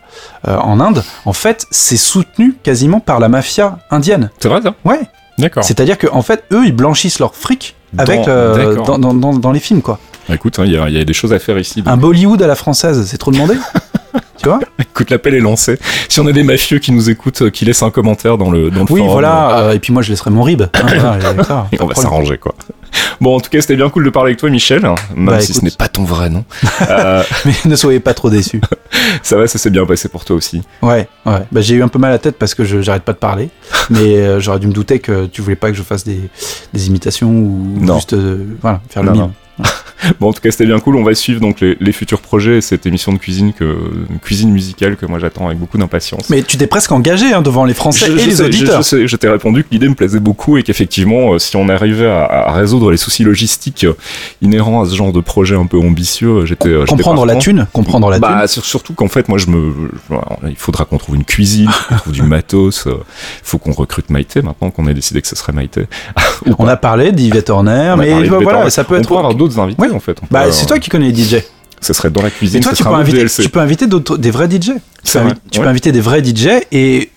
en Inde, en fait, c'est soutenu quasiment par la mafia indienne. c'est vrai ça? Ouais. d'accord C'est-à-dire qu'en fait, eux, ils blanchissent leur fric avec Dans- euh, dans, dans, dans- dans les films, quoi. Bah, écoute hein, il y, a- il y a des choses à faire ici donc. Un Bollywood à la française, c'est trop demandé? Tu vois écoute l'appel est lancé si on a des mafieux qui nous écoutent euh, qui laissent un commentaire dans le dans le Oui, forum, voilà. euh, et puis moi, je laisserai mon rib. hein, voilà, Et on va s'arranger quoi. Bon, en tout cas, c'était bien cool de parler avec toi, Michel, même Bah, si ce n'est pas ton vrai nom. Euh, Mais ne soyez pas trop déçus. ça va, ça s'est bien passé pour toi aussi. Ouais, ouais. Bah, j'ai eu un peu mal à la tête parce que je j'arrête pas de parler. Mais euh, j'aurais dû me douter que tu voulais pas que je fasse des, des imitations ou Non. juste voilà, faire le Non, mime. Bon, en tout cas, c'était bien cool. On va suivre donc les, les futurs projets et cette émission de cuisine que cuisine musicale que moi j'attends avec beaucoup d'impatience. Mais tu t'es presque engagé hein, devant les Français Je, et je les sais, auditeurs. je t'ai répondu que l'idée me plaisait beaucoup et qu'effectivement, euh, si on arrivait à, à résoudre les soucis logistiques euh, inhérents à ce genre de projet un peu ambitieux, euh, j'étais comprendre la thune, comprendre la Bah, thune. surtout qu'en fait, moi, je me, il faudra qu'on trouve une cuisine, qu'on trouve du matos. euh, Il faut qu'on recrute Maïté maintenant qu'on a décidé que ce serait Maïté. On pas. a parlé d'Yvette Horner, mais voilà, ça peut On être. pourrait avoir d'autres invités Oui. En fait. On Bah, c'est toi qui connais les DJ. Ce serait dans la cuisine. Et toi, tu peux, inviter, DLC. tu peux inviter d'autres- des vrais DJ. Tu, peux, vrai, invi- tu ouais. peux inviter des vrais DJ et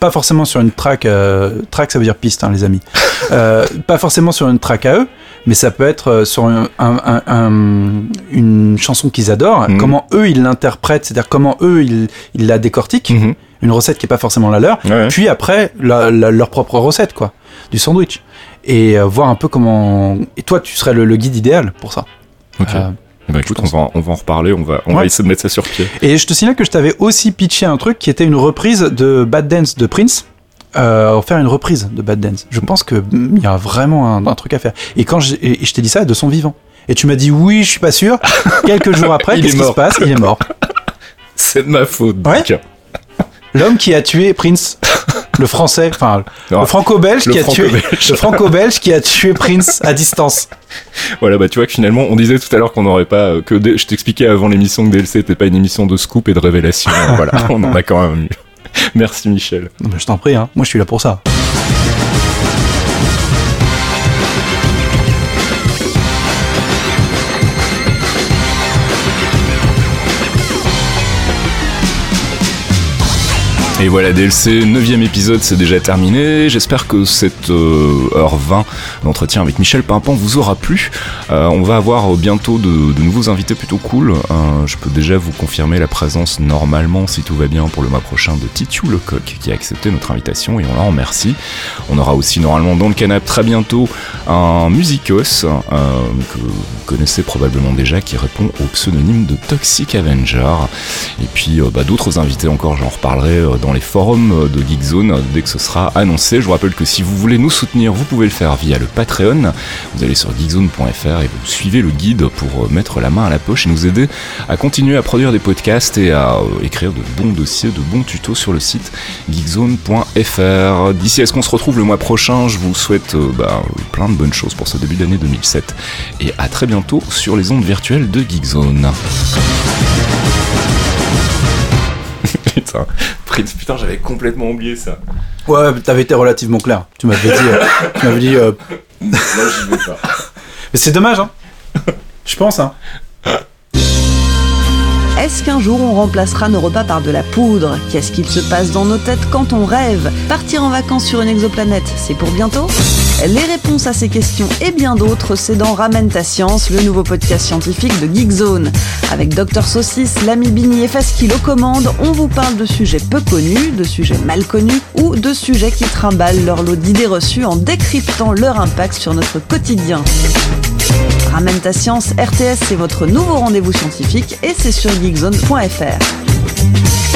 pas forcément sur une track. euh, track, ça veut dire piste, hein, les amis. Euh, pas forcément sur une track à eux, mais ça peut être euh, sur un- un- un- un- une chanson qu'ils adorent. Mhm. Comment eux ils l'interprètent, c'est-à-dire comment eux ils, ils la décortiquent. Mhm. Une recette qui est pas forcément la leur. Ouais. Puis après, la- la- leur propre recette, quoi, du sandwich. Et euh, voir un peu comment. Et toi, tu serais le, le guide idéal pour ça. Ok. Ben, écoute, on va, on va en reparler. On va, on Ouais. va essayer de mettre ça sur pied. Et je te signale que je t'avais aussi pitché un truc qui était une reprise de Bad Dance de Prince. Euh, faire une reprise de Bad Dance. Je pense que mm, il y a vraiment un, un truc à faire. Et quand je, et je t'ai dit ça de son vivant. Et tu m'as dit oui, je suis pas sûr. Quelques jours après, qu'est-ce est qui se passe? Il est mort. C'est de ma faute. Ouais. L'homme qui a tué Prince, le français, enfin le franco-belge qui a tué, franco-belge. le franco-belge qui a tué Prince à distance. Voilà, bah tu vois que finalement, on disait tout à l'heure qu'on n'aurait pas euh, que je t'expliquais avant l'émission que DLC n'était pas une émission de scoop et de révélation. voilà, on en a quand même eu. Merci Michel. Je t'en prie, hein. moi je suis là pour ça. Et voilà, DLC, 9 épisode, c'est déjà terminé. J'espère que cette euh, heure 20 d'entretien avec Michel Pimpon vous aura plu. Euh, on va avoir bientôt de, nouveaux invités plutôt cool. Euh, je peux déjà vous confirmer la présence normalement, si tout va bien, pour le mois prochain de Titu Lecoq qui a accepté notre invitation et on la remercie. On aura aussi normalement dans le canap très bientôt un musicos que vous connaissez probablement déjà qui répond au pseudonyme de Toxic Avenger. Et puis bah, d'autres invités encore, j'en reparlerai dans dans les forums de Geekzone dès que ce sera annoncé. Je vous rappelle que si vous voulez nous soutenir, vous pouvez le faire via le Patreon. Vous allez sur geekzone.fr et vous suivez le guide pour mettre la main à la poche et nous aider à continuer à produire des podcasts et à écrire de bons dossiers, de bons tutos sur le site geekzone.fr. D'ici à ce qu'on se retrouve le mois prochain, je vous souhaite bah, plein de bonnes choses pour ce début d'année 2007 et à très bientôt sur les ondes virtuelles de Geekzone. putain, Putain, j'avais complètement oublié ça. Ouais, t'avais été relativement clair. Tu m'avais dit. euh, tu m'avais dit. euh, j'y vais pas. Mais c'est dommage, hein. Je pense, hein. Est-ce qu'un jour on remplacera nos repas par de la poudre? Qu'est-ce qu'il se passe dans nos têtes quand on rêve? Partir en vacances sur une exoplanète, c'est pour bientôt? Les réponses à ces questions et bien d'autres, c'est dans Ramène ta science, le nouveau podcast scientifique de Geekzone. Avec Dr Saucisse, l'ami Bini et Faskil aux commandes, on vous parle de sujets peu connus, de sujets mal connus ou de sujets qui trimballent leur lot d'idées reçues en décryptant leur impact sur notre quotidien. Ramène ta science, RTS, c'est votre nouveau rendez-vous scientifique et c'est sur geekzone.fr.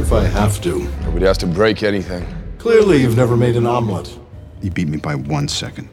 If I have to. Nobody has to break anything. Clearly, you've never made an omelet. You beat me by one second.